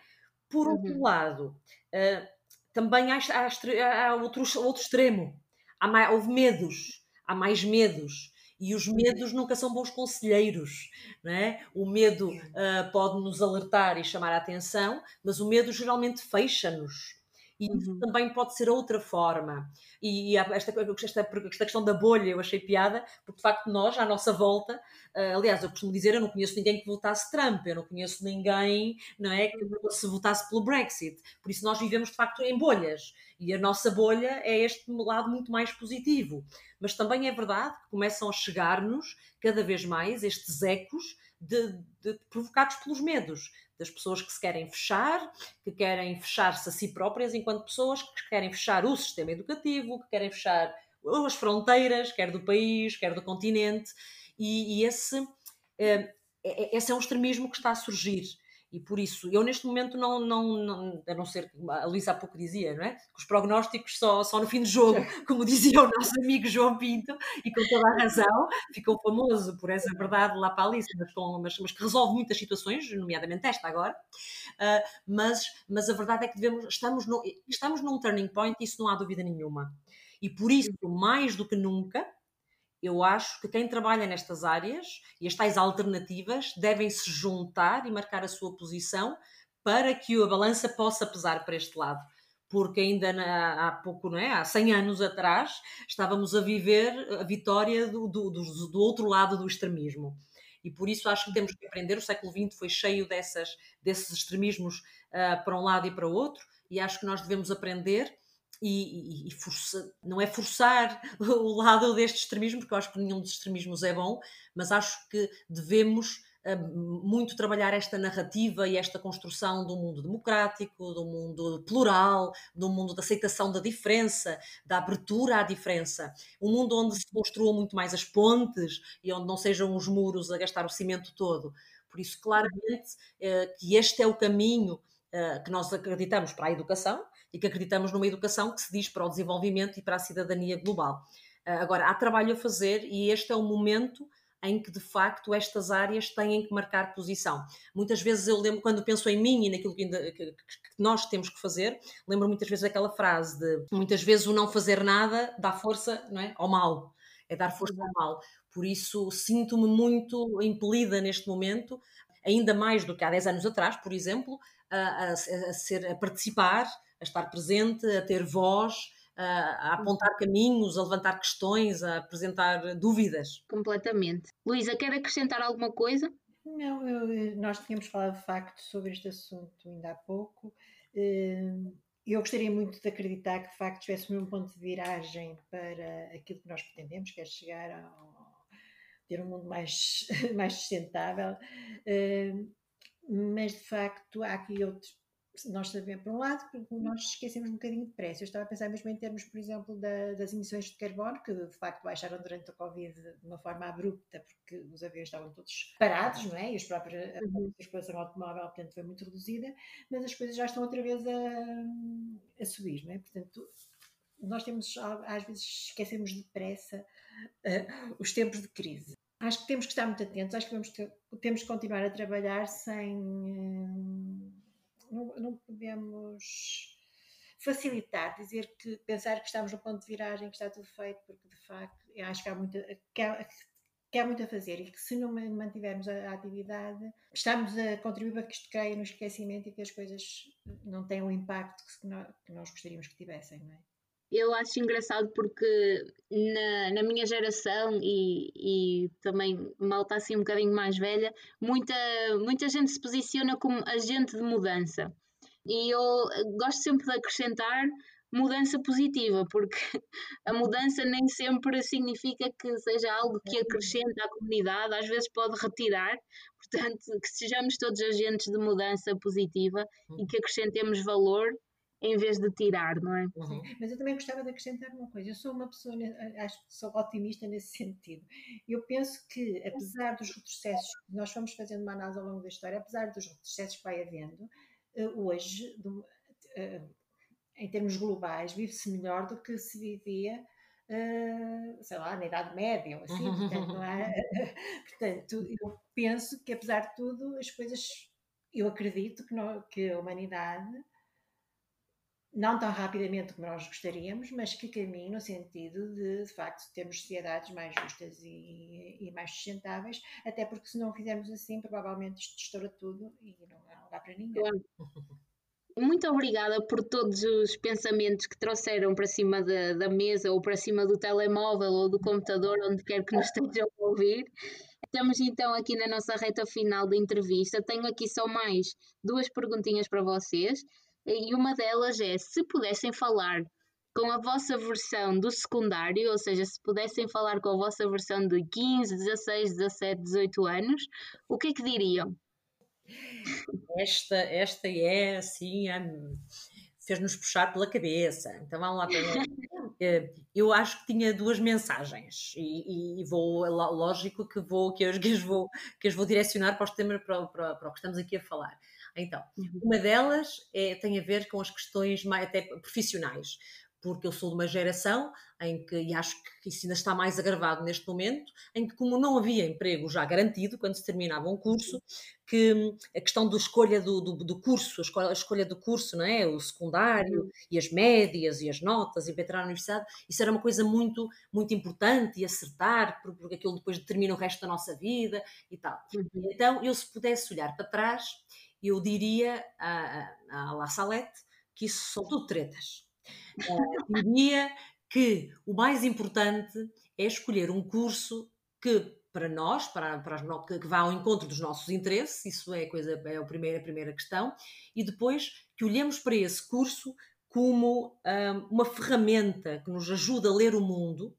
Por outro uhum. lado, uh, também há, há, há outro, outro extremo. Há mais, houve medos, há mais medos. E os medos nunca são bons conselheiros, não é? O medo uh, pode nos alertar e chamar a atenção, mas o medo geralmente fecha-nos. E uhum. também pode ser outra forma. E, esta, esta, esta, questão da bolha eu achei piada, porque de facto nós, à nossa volta, uh, aliás, eu costumo dizer, eu não conheço ninguém que votasse Trump, eu não conheço ninguém não é, que se votasse pelo Brexit. Por isso nós vivemos de facto em bolhas. E a nossa bolha é este lado muito mais positivo. Mas também é verdade que começam a chegar-nos cada vez mais estes ecos de, de, provocados pelos medos das pessoas que se querem fechar, que querem fechar-se a si próprias enquanto pessoas, que querem fechar o sistema educativo, que querem fechar as fronteiras, quer do país, quer do continente, e, e esse, eh, esse é um extremismo que está a surgir. E por isso, eu neste momento não, não, não a não ser que a Luísa há pouco dizia, não é? Que os prognósticos só, só no fim do jogo, como dizia o nosso amigo João Pinto, e com toda a razão, ficou famoso por essa verdade lá para a Alice, mas, com, mas, mas que resolve muitas situações, nomeadamente esta agora. Uh, mas, mas a verdade é que devemos, estamos, no, estamos num turning point, isso não há dúvida nenhuma. E por isso, mais do que nunca, eu acho que quem trabalha nestas áreas e as tais alternativas devem se juntar e marcar a sua posição para que a balança possa pesar para este lado. Porque ainda na, há pouco, não é? há 100 anos atrás, estávamos a viver a vitória do, do, do, do outro lado do extremismo. E por isso acho que temos que aprender. O século XX foi cheio dessas, desses extremismos uh, para um lado e para o outro, e acho que nós devemos aprender e, e, força, não é forçar o lado deste extremismo, porque eu acho que nenhum dos extremismos é bom, mas acho que devemos uh, muito trabalhar esta narrativa e esta construção do mundo democrático, do mundo plural, do mundo da aceitação da diferença, da abertura à diferença. Um mundo onde se construam muito mais as pontes e onde não sejam os muros a gastar o cimento todo. Por isso, claramente, uh, que este é o caminho uh, que nós acreditamos para a educação e que acreditamos numa educação que se diz para o desenvolvimento e para a cidadania global. Ah, agora, há trabalho a fazer e este é o momento em que de facto estas áreas têm que marcar posição. Muitas vezes eu lembro, quando penso em mim e naquilo que, ainda, que, que, nós temos que fazer, lembro muitas vezes aquela frase de muitas vezes o não fazer nada dá força não é, ao mal, é dar força ao mal. Por isso sinto-me muito impelida neste momento, ainda mais do que há 10 anos atrás, por exemplo, a, a, a ser, a participar a estar presente, a ter voz a, a apontar caminhos, a levantar questões, a apresentar dúvidas. Completamente. Luísa, quer acrescentar alguma coisa? Não, eu, nós tínhamos falado de facto sobre este assunto ainda há pouco. Hum, eu gostaria muito de acreditar que de facto tivéssemos um ponto de viragem para aquilo que nós pretendemos, que é chegar a ter um mundo mais, mais sustentável. Hum, mas de facto há aqui outros, nós sabemos, por um lado, porque nós esquecemos um bocadinho de preço. Eu estava a pensar mesmo em termos, por exemplo, da, das emissões de carbono, que de facto baixaram durante a Covid de uma forma abrupta, porque os aviões estavam todos parados, não é? E os próprios, a uhum. circulação automóvel, portanto, foi muito reduzida, mas as coisas já estão outra vez a, a subir, não é? Portanto, nós temos, às vezes, esquecemos depressa uh, os tempos de crise. Acho que temos que estar muito atentos, acho que temos que, temos que continuar a trabalhar sem. Uh, não, não podemos facilitar, dizer que pensar que estamos no ponto de viragem, que está tudo feito, porque de facto acho que há muito, que há, que há muito a fazer e que se não mantivermos a, a, atividade, estamos a contribuir para que isto caia no esquecimento e que as coisas não tenham o impacto que nós, que nós gostaríamos que tivessem, não é? Eu acho engraçado porque na, na minha geração e, e também malta assim um bocadinho mais velha, muita, muita gente se posiciona como agente de mudança. E eu gosto sempre de acrescentar mudança positiva, porque a mudança nem sempre significa que seja algo que acrescenta à comunidade, às vezes pode retirar, portanto, que sejamos todos agentes de mudança positiva e que acrescentemos valor em vez de tirar, não é? Uhum. Mas eu também gostava de acrescentar uma coisa. Eu sou uma pessoa, acho que sou otimista nesse sentido. Eu penso que, apesar dos retrocessos, nós fomos fazendo uma análise ao longo da história, apesar dos retrocessos que vai havendo, eh, hoje, eh, em termos globais, vive-se melhor do que se vivia Uh, sei lá, na Idade Média ou assim, portanto, não é? portanto, eu penso que apesar de tudo as coisas, eu acredito que, não, que a humanidade não tão rapidamente como nós gostaríamos, mas que caminho no sentido de, de facto, termos sociedades mais justas e, e, mais sustentáveis, até porque se não fizermos assim, provavelmente isto estoura tudo e não, não dá para ninguém. Muito obrigada por todos os pensamentos que trouxeram para cima da, da mesa ou para cima do telemóvel ou do computador, onde quer que nos estejam a ouvir. Estamos então aqui na nossa reta final da entrevista. Tenho aqui só mais duas perguntinhas para vocês e uma delas é se pudessem falar com a vossa versão do secundário, ou seja, se pudessem falar com a vossa versão de 15, 16, 17, 18 anos, o que é que diriam? Esta, esta é assim, fez-nos puxar pela cabeça. Então vamos lá para eh, eu acho que tinha duas mensagens e, e, vou lógico que vou que eu vou que vou direcionar para os temas para, para, para o que estamos aqui a falar então, uhum. uma delas é, tem a ver com as questões mais até profissionais, porque eu sou de uma geração em que, e acho que isso ainda está mais agravado neste momento, em que como não havia emprego já garantido quando se terminava um curso, que hum, a questão da escolha do, do, do, curso, a escolha, a escolha, do curso, não é? o secundário, uhum. e as médias, e as notas, e para entrar na universidade, isso era uma coisa muito, muito importante, e acertar, porque aquilo depois determina o resto da nossa vida, e tal. Uhum. Então, eu se pudesse olhar para trás, eu diria a, La Salette que isso são tudo tretas. Uh, diria que o mais importante é escolher um curso que para nós, para, para as, que vá ao encontro dos nossos interesses, isso é a, coisa, é a, primeira, a primeira questão, e depois que olhemos para esse curso como uh, uma ferramenta que nos ajuda a ler o mundo,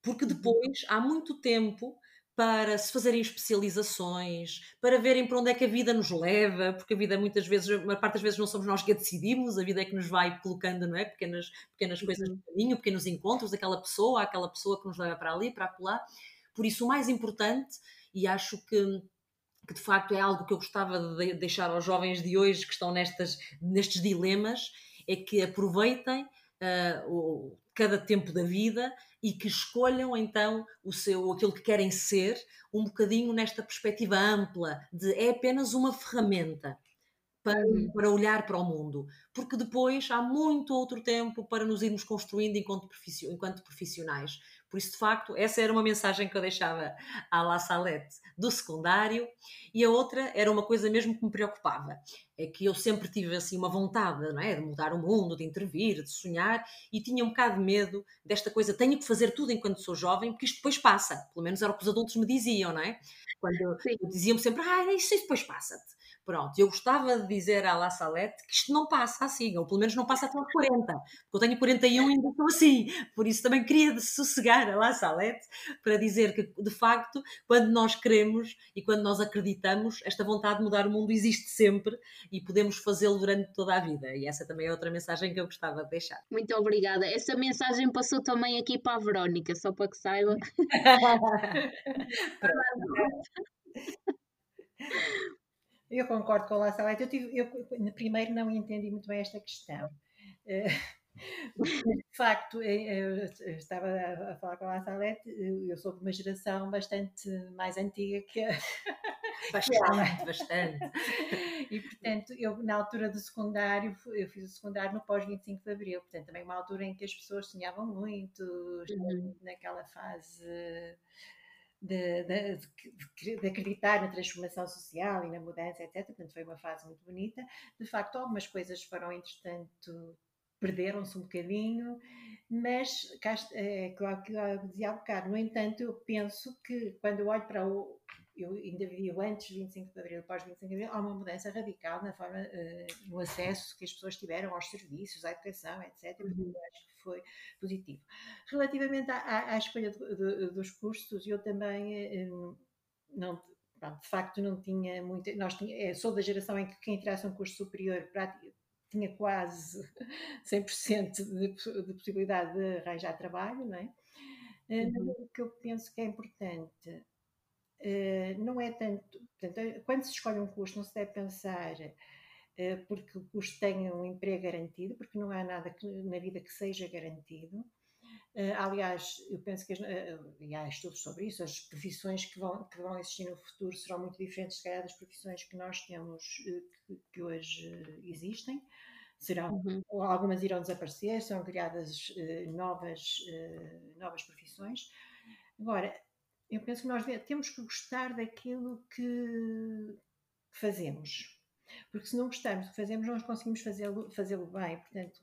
porque uhum. depois, há muito tempo, para se fazerem especializações, para verem para onde é que a vida nos leva, porque a vida muitas vezes, a maior parte das vezes não somos nós que a decidimos, a vida é que nos vai colocando, não é? Pequenas, pequenas uhum. coisas no caminho, pequenos encontros daquela pessoa, aquela pessoa que nos leva para ali, para lá. Por isso, o mais importante, e acho que que de facto é algo que eu gostava de deixar aos jovens de hoje que estão nestas, nestes dilemas, é que aproveitem uh, o, cada tempo da vida e que escolham então o seu aquilo que querem ser um bocadinho nesta perspectiva ampla de é apenas uma ferramenta para, uhum. para olhar para o mundo, porque depois há muito outro tempo para nos irmos construindo enquanto, enquanto profissionais. Por isso, de facto, essa era uma mensagem que eu deixava à La Salette do secundário e a outra era uma coisa mesmo que me preocupava. É que eu sempre tive assim uma vontade não é? de mudar o mundo, de intervir, de sonhar e tinha um bocado de medo desta coisa. Tenho que fazer tudo enquanto sou jovem, porque isto depois passa. Pelo menos era o que os adultos me diziam, não é? Quando diziam-me sempre, ah, isso, isso depois passa-te. Pronto, eu gostava de dizer à La Salette que isto não passa assim, ou pelo menos não passa até aos 40, porque eu tenho 41 e ainda estou assim, por isso também queria sossegar a La Salette para dizer que, de facto, quando nós queremos e quando nós acreditamos, esta vontade de mudar o mundo existe sempre e podemos fazê-lo durante toda a vida. E essa também é outra mensagem que eu gostava de deixar. Muito obrigada. Essa mensagem passou também aqui para a Verónica, só para que saiba. Eu concordo com a Laçalete. Eu, tive, eu primeiro não entendi muito bem esta questão. Eh, de facto, eh, eu estava a falar com a Laçalete, eu sou de uma geração bastante mais antiga que a. Bastante, bastante. E, portanto, eu, na altura do secundário, eu fiz o secundário no pós-25 de Abril, portanto, também uma altura em que as pessoas sonhavam muito, uhum. naquela fase de, de, de, de, acreditar na transformação social e na mudança, etc. Portanto, foi uma fase muito bonita. De facto, algumas coisas foram, entretanto, perderam-se um bocadinho, mas, é, claro que eu dizia há bocado, no entanto, eu penso que quando eu olho para o, eu ainda vi o antes 25 de Abril, pós 25 de Abril, há uma mudança radical na forma, uh, no acesso que as pessoas tiveram aos serviços, à educação, etc. Uhum. Eu acho que foi positivo. Relativamente à, à escolha de, de, dos cursos, eu também uh, não, de facto não tinha muito, nós tinha, sou da geração em que quem tirasse um curso superior tinha quase 100% de, de possibilidade de arranjar trabalho, não é? Uhum. O que eu penso que é importante não é tanto. Portanto, quando se escolhe um curso, não se deve pensar porque o curso tenha um emprego garantido, porque não há nada que, na vida que seja garantido. Uh, aliás, eu penso que e há estudos sobre isso, as profissões que vão, que vão existir no futuro serão muito diferentes, se calhar, das profissões que nós temos, que, que hoje existem serão, uhum. ou algumas irão desaparecer, serão criadas novas, novas profissões. Agora, eu penso que nós temos que gostar daquilo que fazemos. Porque se não gostarmos do que fazemos, não conseguimos fazê-lo fazê bem. Portanto,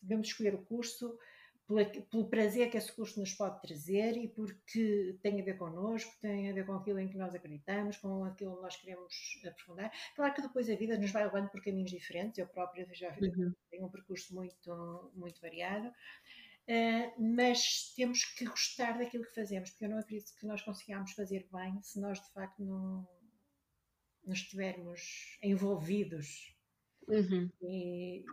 devemos escolher o curso pelo, pelo, prazer que esse curso nos pode trazer e porque tem a ver connosco, tem a ver com aquilo em que nós acreditamos, com aquilo que nós queremos aprofundar. Claro que depois a vida nos vai levando por caminhos diferentes. Eu própria já uhum. tenho um percurso muito, muito variado. Uh, mas temos que gostar daquilo que fazemos, porque eu não acredito que nós consigamos fazer bem se nós de facto não, não estivermos envolvidos uhum. e, e,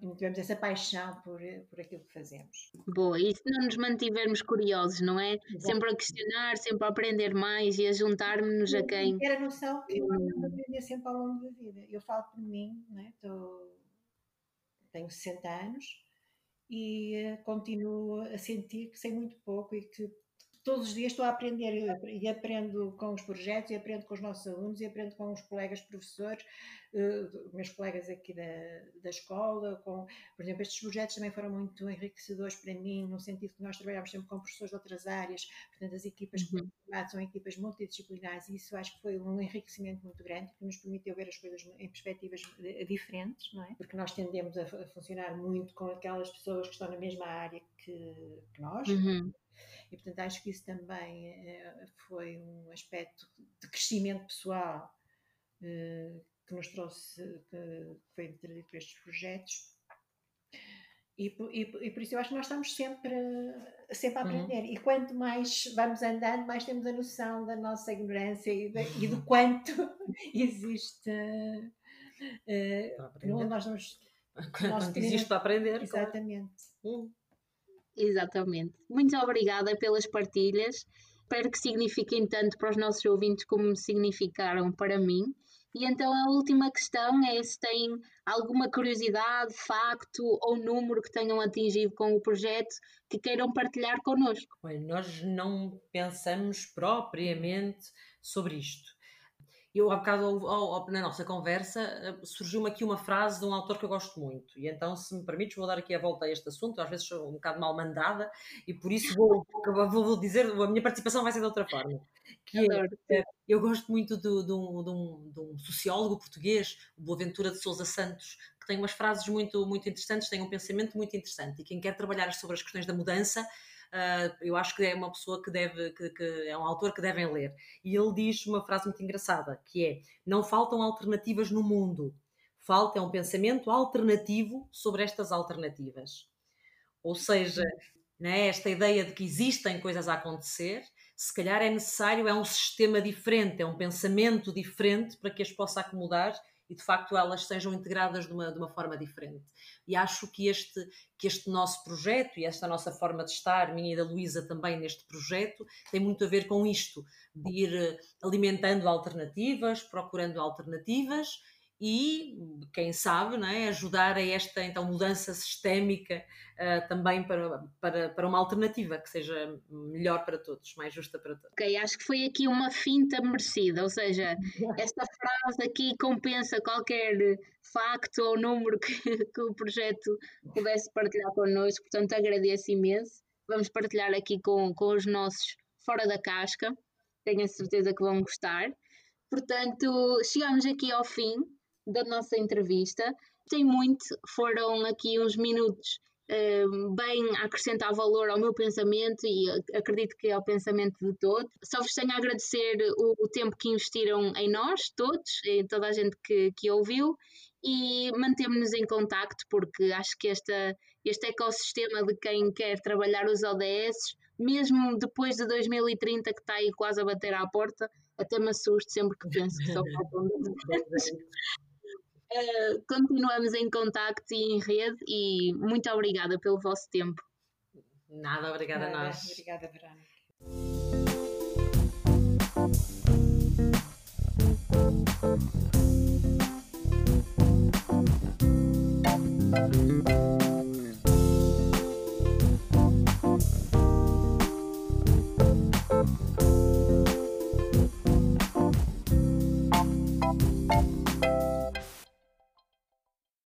não tivermos essa paixão por, por aquilo que fazemos. Boa, e se não nos mantivermos curiosos, não é? Exato. Sempre a questionar, sempre a aprender mais e a juntar-nos a quem. Ter a noção que nós vamos aprender sempre ao longo da vida. Eu falo por mim, não é? Estou, tenho 60 anos e uh, continuo a sentir que sei muito pouco e que todos os dias estou a aprender e aprendo com os projetos e aprendo com os nossos alunos e aprendo com os colegas professores, uh, meus colegas aqui da, da escola, com, por exemplo, estes projetos também foram muito enriquecedores para mim, no sentido que nós trabalhamos sempre com professores de outras áreas, portanto as equipas uhum. que são equipas multidisciplinares e isso acho que foi um enriquecimento muito grande, que nos permitiu ver as coisas em perspectivas eh, diferentes, não é? Porque nós tendemos a, a funcionar muito com aquelas pessoas que estão na mesma área que, que nós, uhum e, portanto, acho que isso também eh, foi um aspecto de crescimento pessoal eh, que nos trouxe, que foi trazido por estes projetos. E, e, e, por isso eu acho que nós estamos sempre, sempre a uhum. aprender. Uhum. E quanto mais vamos andando, mais temos a noção da nossa ignorância e, de, e do quanto existe. Uh, nós vamos, quando existe para aprender. Exatamente. Claro. Uhum. Exatamente. Muito obrigada pelas partilhas. Espero que signifiquem tanto para os nossos ouvintes como significaram para mim. E então a última questão é se têm alguma curiosidade, facto ou número que tenham atingido com o projeto que queiram partilhar connosco. Nós não pensamos propriamente sobre isto. Eu há bocado ao, ao, na nossa conversa eh, surgiu-me aqui uma frase de um autor que eu gosto muito. E então se me permites vou dar aqui a volta a este assunto, às vezes sou um bocado mal mandada e por isso vou, vou dizer, a minha participação vai ser de outra forma. Que é, eh, eu gosto muito de, de, um, de, um, de um sociólogo português, o Boaventura de Souza Santos, que tem umas frases muito, muito interessantes, tem um pensamento muito interessante. E quem quer trabalhar sobre as questões da mudança uh, eu acho que é uma pessoa que deve, que, que, é um autor que devem ler. E ele diz uma frase muito engraçada, que é, não faltam alternativas no mundo, falta é um pensamento alternativo sobre estas alternativas. Ou seja, né, esta ideia de que existem coisas a acontecer, se calhar é necessário, é um sistema diferente, é um pensamento diferente para que as possa acomodar e de facto elas sejam integradas de uma, de uma forma diferente. E acho que este, que este nosso projeto e esta nossa forma de estar, minha e da Luísa também neste projeto, tem muito a ver com isto, de ir eh, alimentando alternativas, procurando alternativas e, quem sabe, não é, ajudar a esta então, mudança sistémica uh, também para, para, para uma alternativa que seja melhor para todos, mais justa para todos. Ok, acho que foi aqui uma finta merecida, ou seja, esta frase aqui compensa qualquer facto ou número que, que o projeto pudesse partilhar connosco, portanto agradeço imenso. Vamos partilhar aqui com, com os nossos fora da casca, tenho a certeza que vão gostar. Portanto, chegamos aqui ao fim da nossa entrevista. Tem muito, foram aqui uns minutos uh, bem a acrescentar valor ao meu pensamento e acredito que ao pensamento de todos. Só vos tenho a agradecer o, o tempo que investiram em nós, todos, em toda a gente que, que ouviu e mantemos-nos em contacto porque acho que esta, este ecossistema de quem quer trabalhar os ODS, mesmo depois de 2030 que está aí quase a bater à porta, até me assusto sempre que penso que só faltam Uh, continuamos em contacto e em rede e muito obrigada pelo vosso tempo. Nada, obrigada Nada, a nós. Obrigada, Verônica. Thank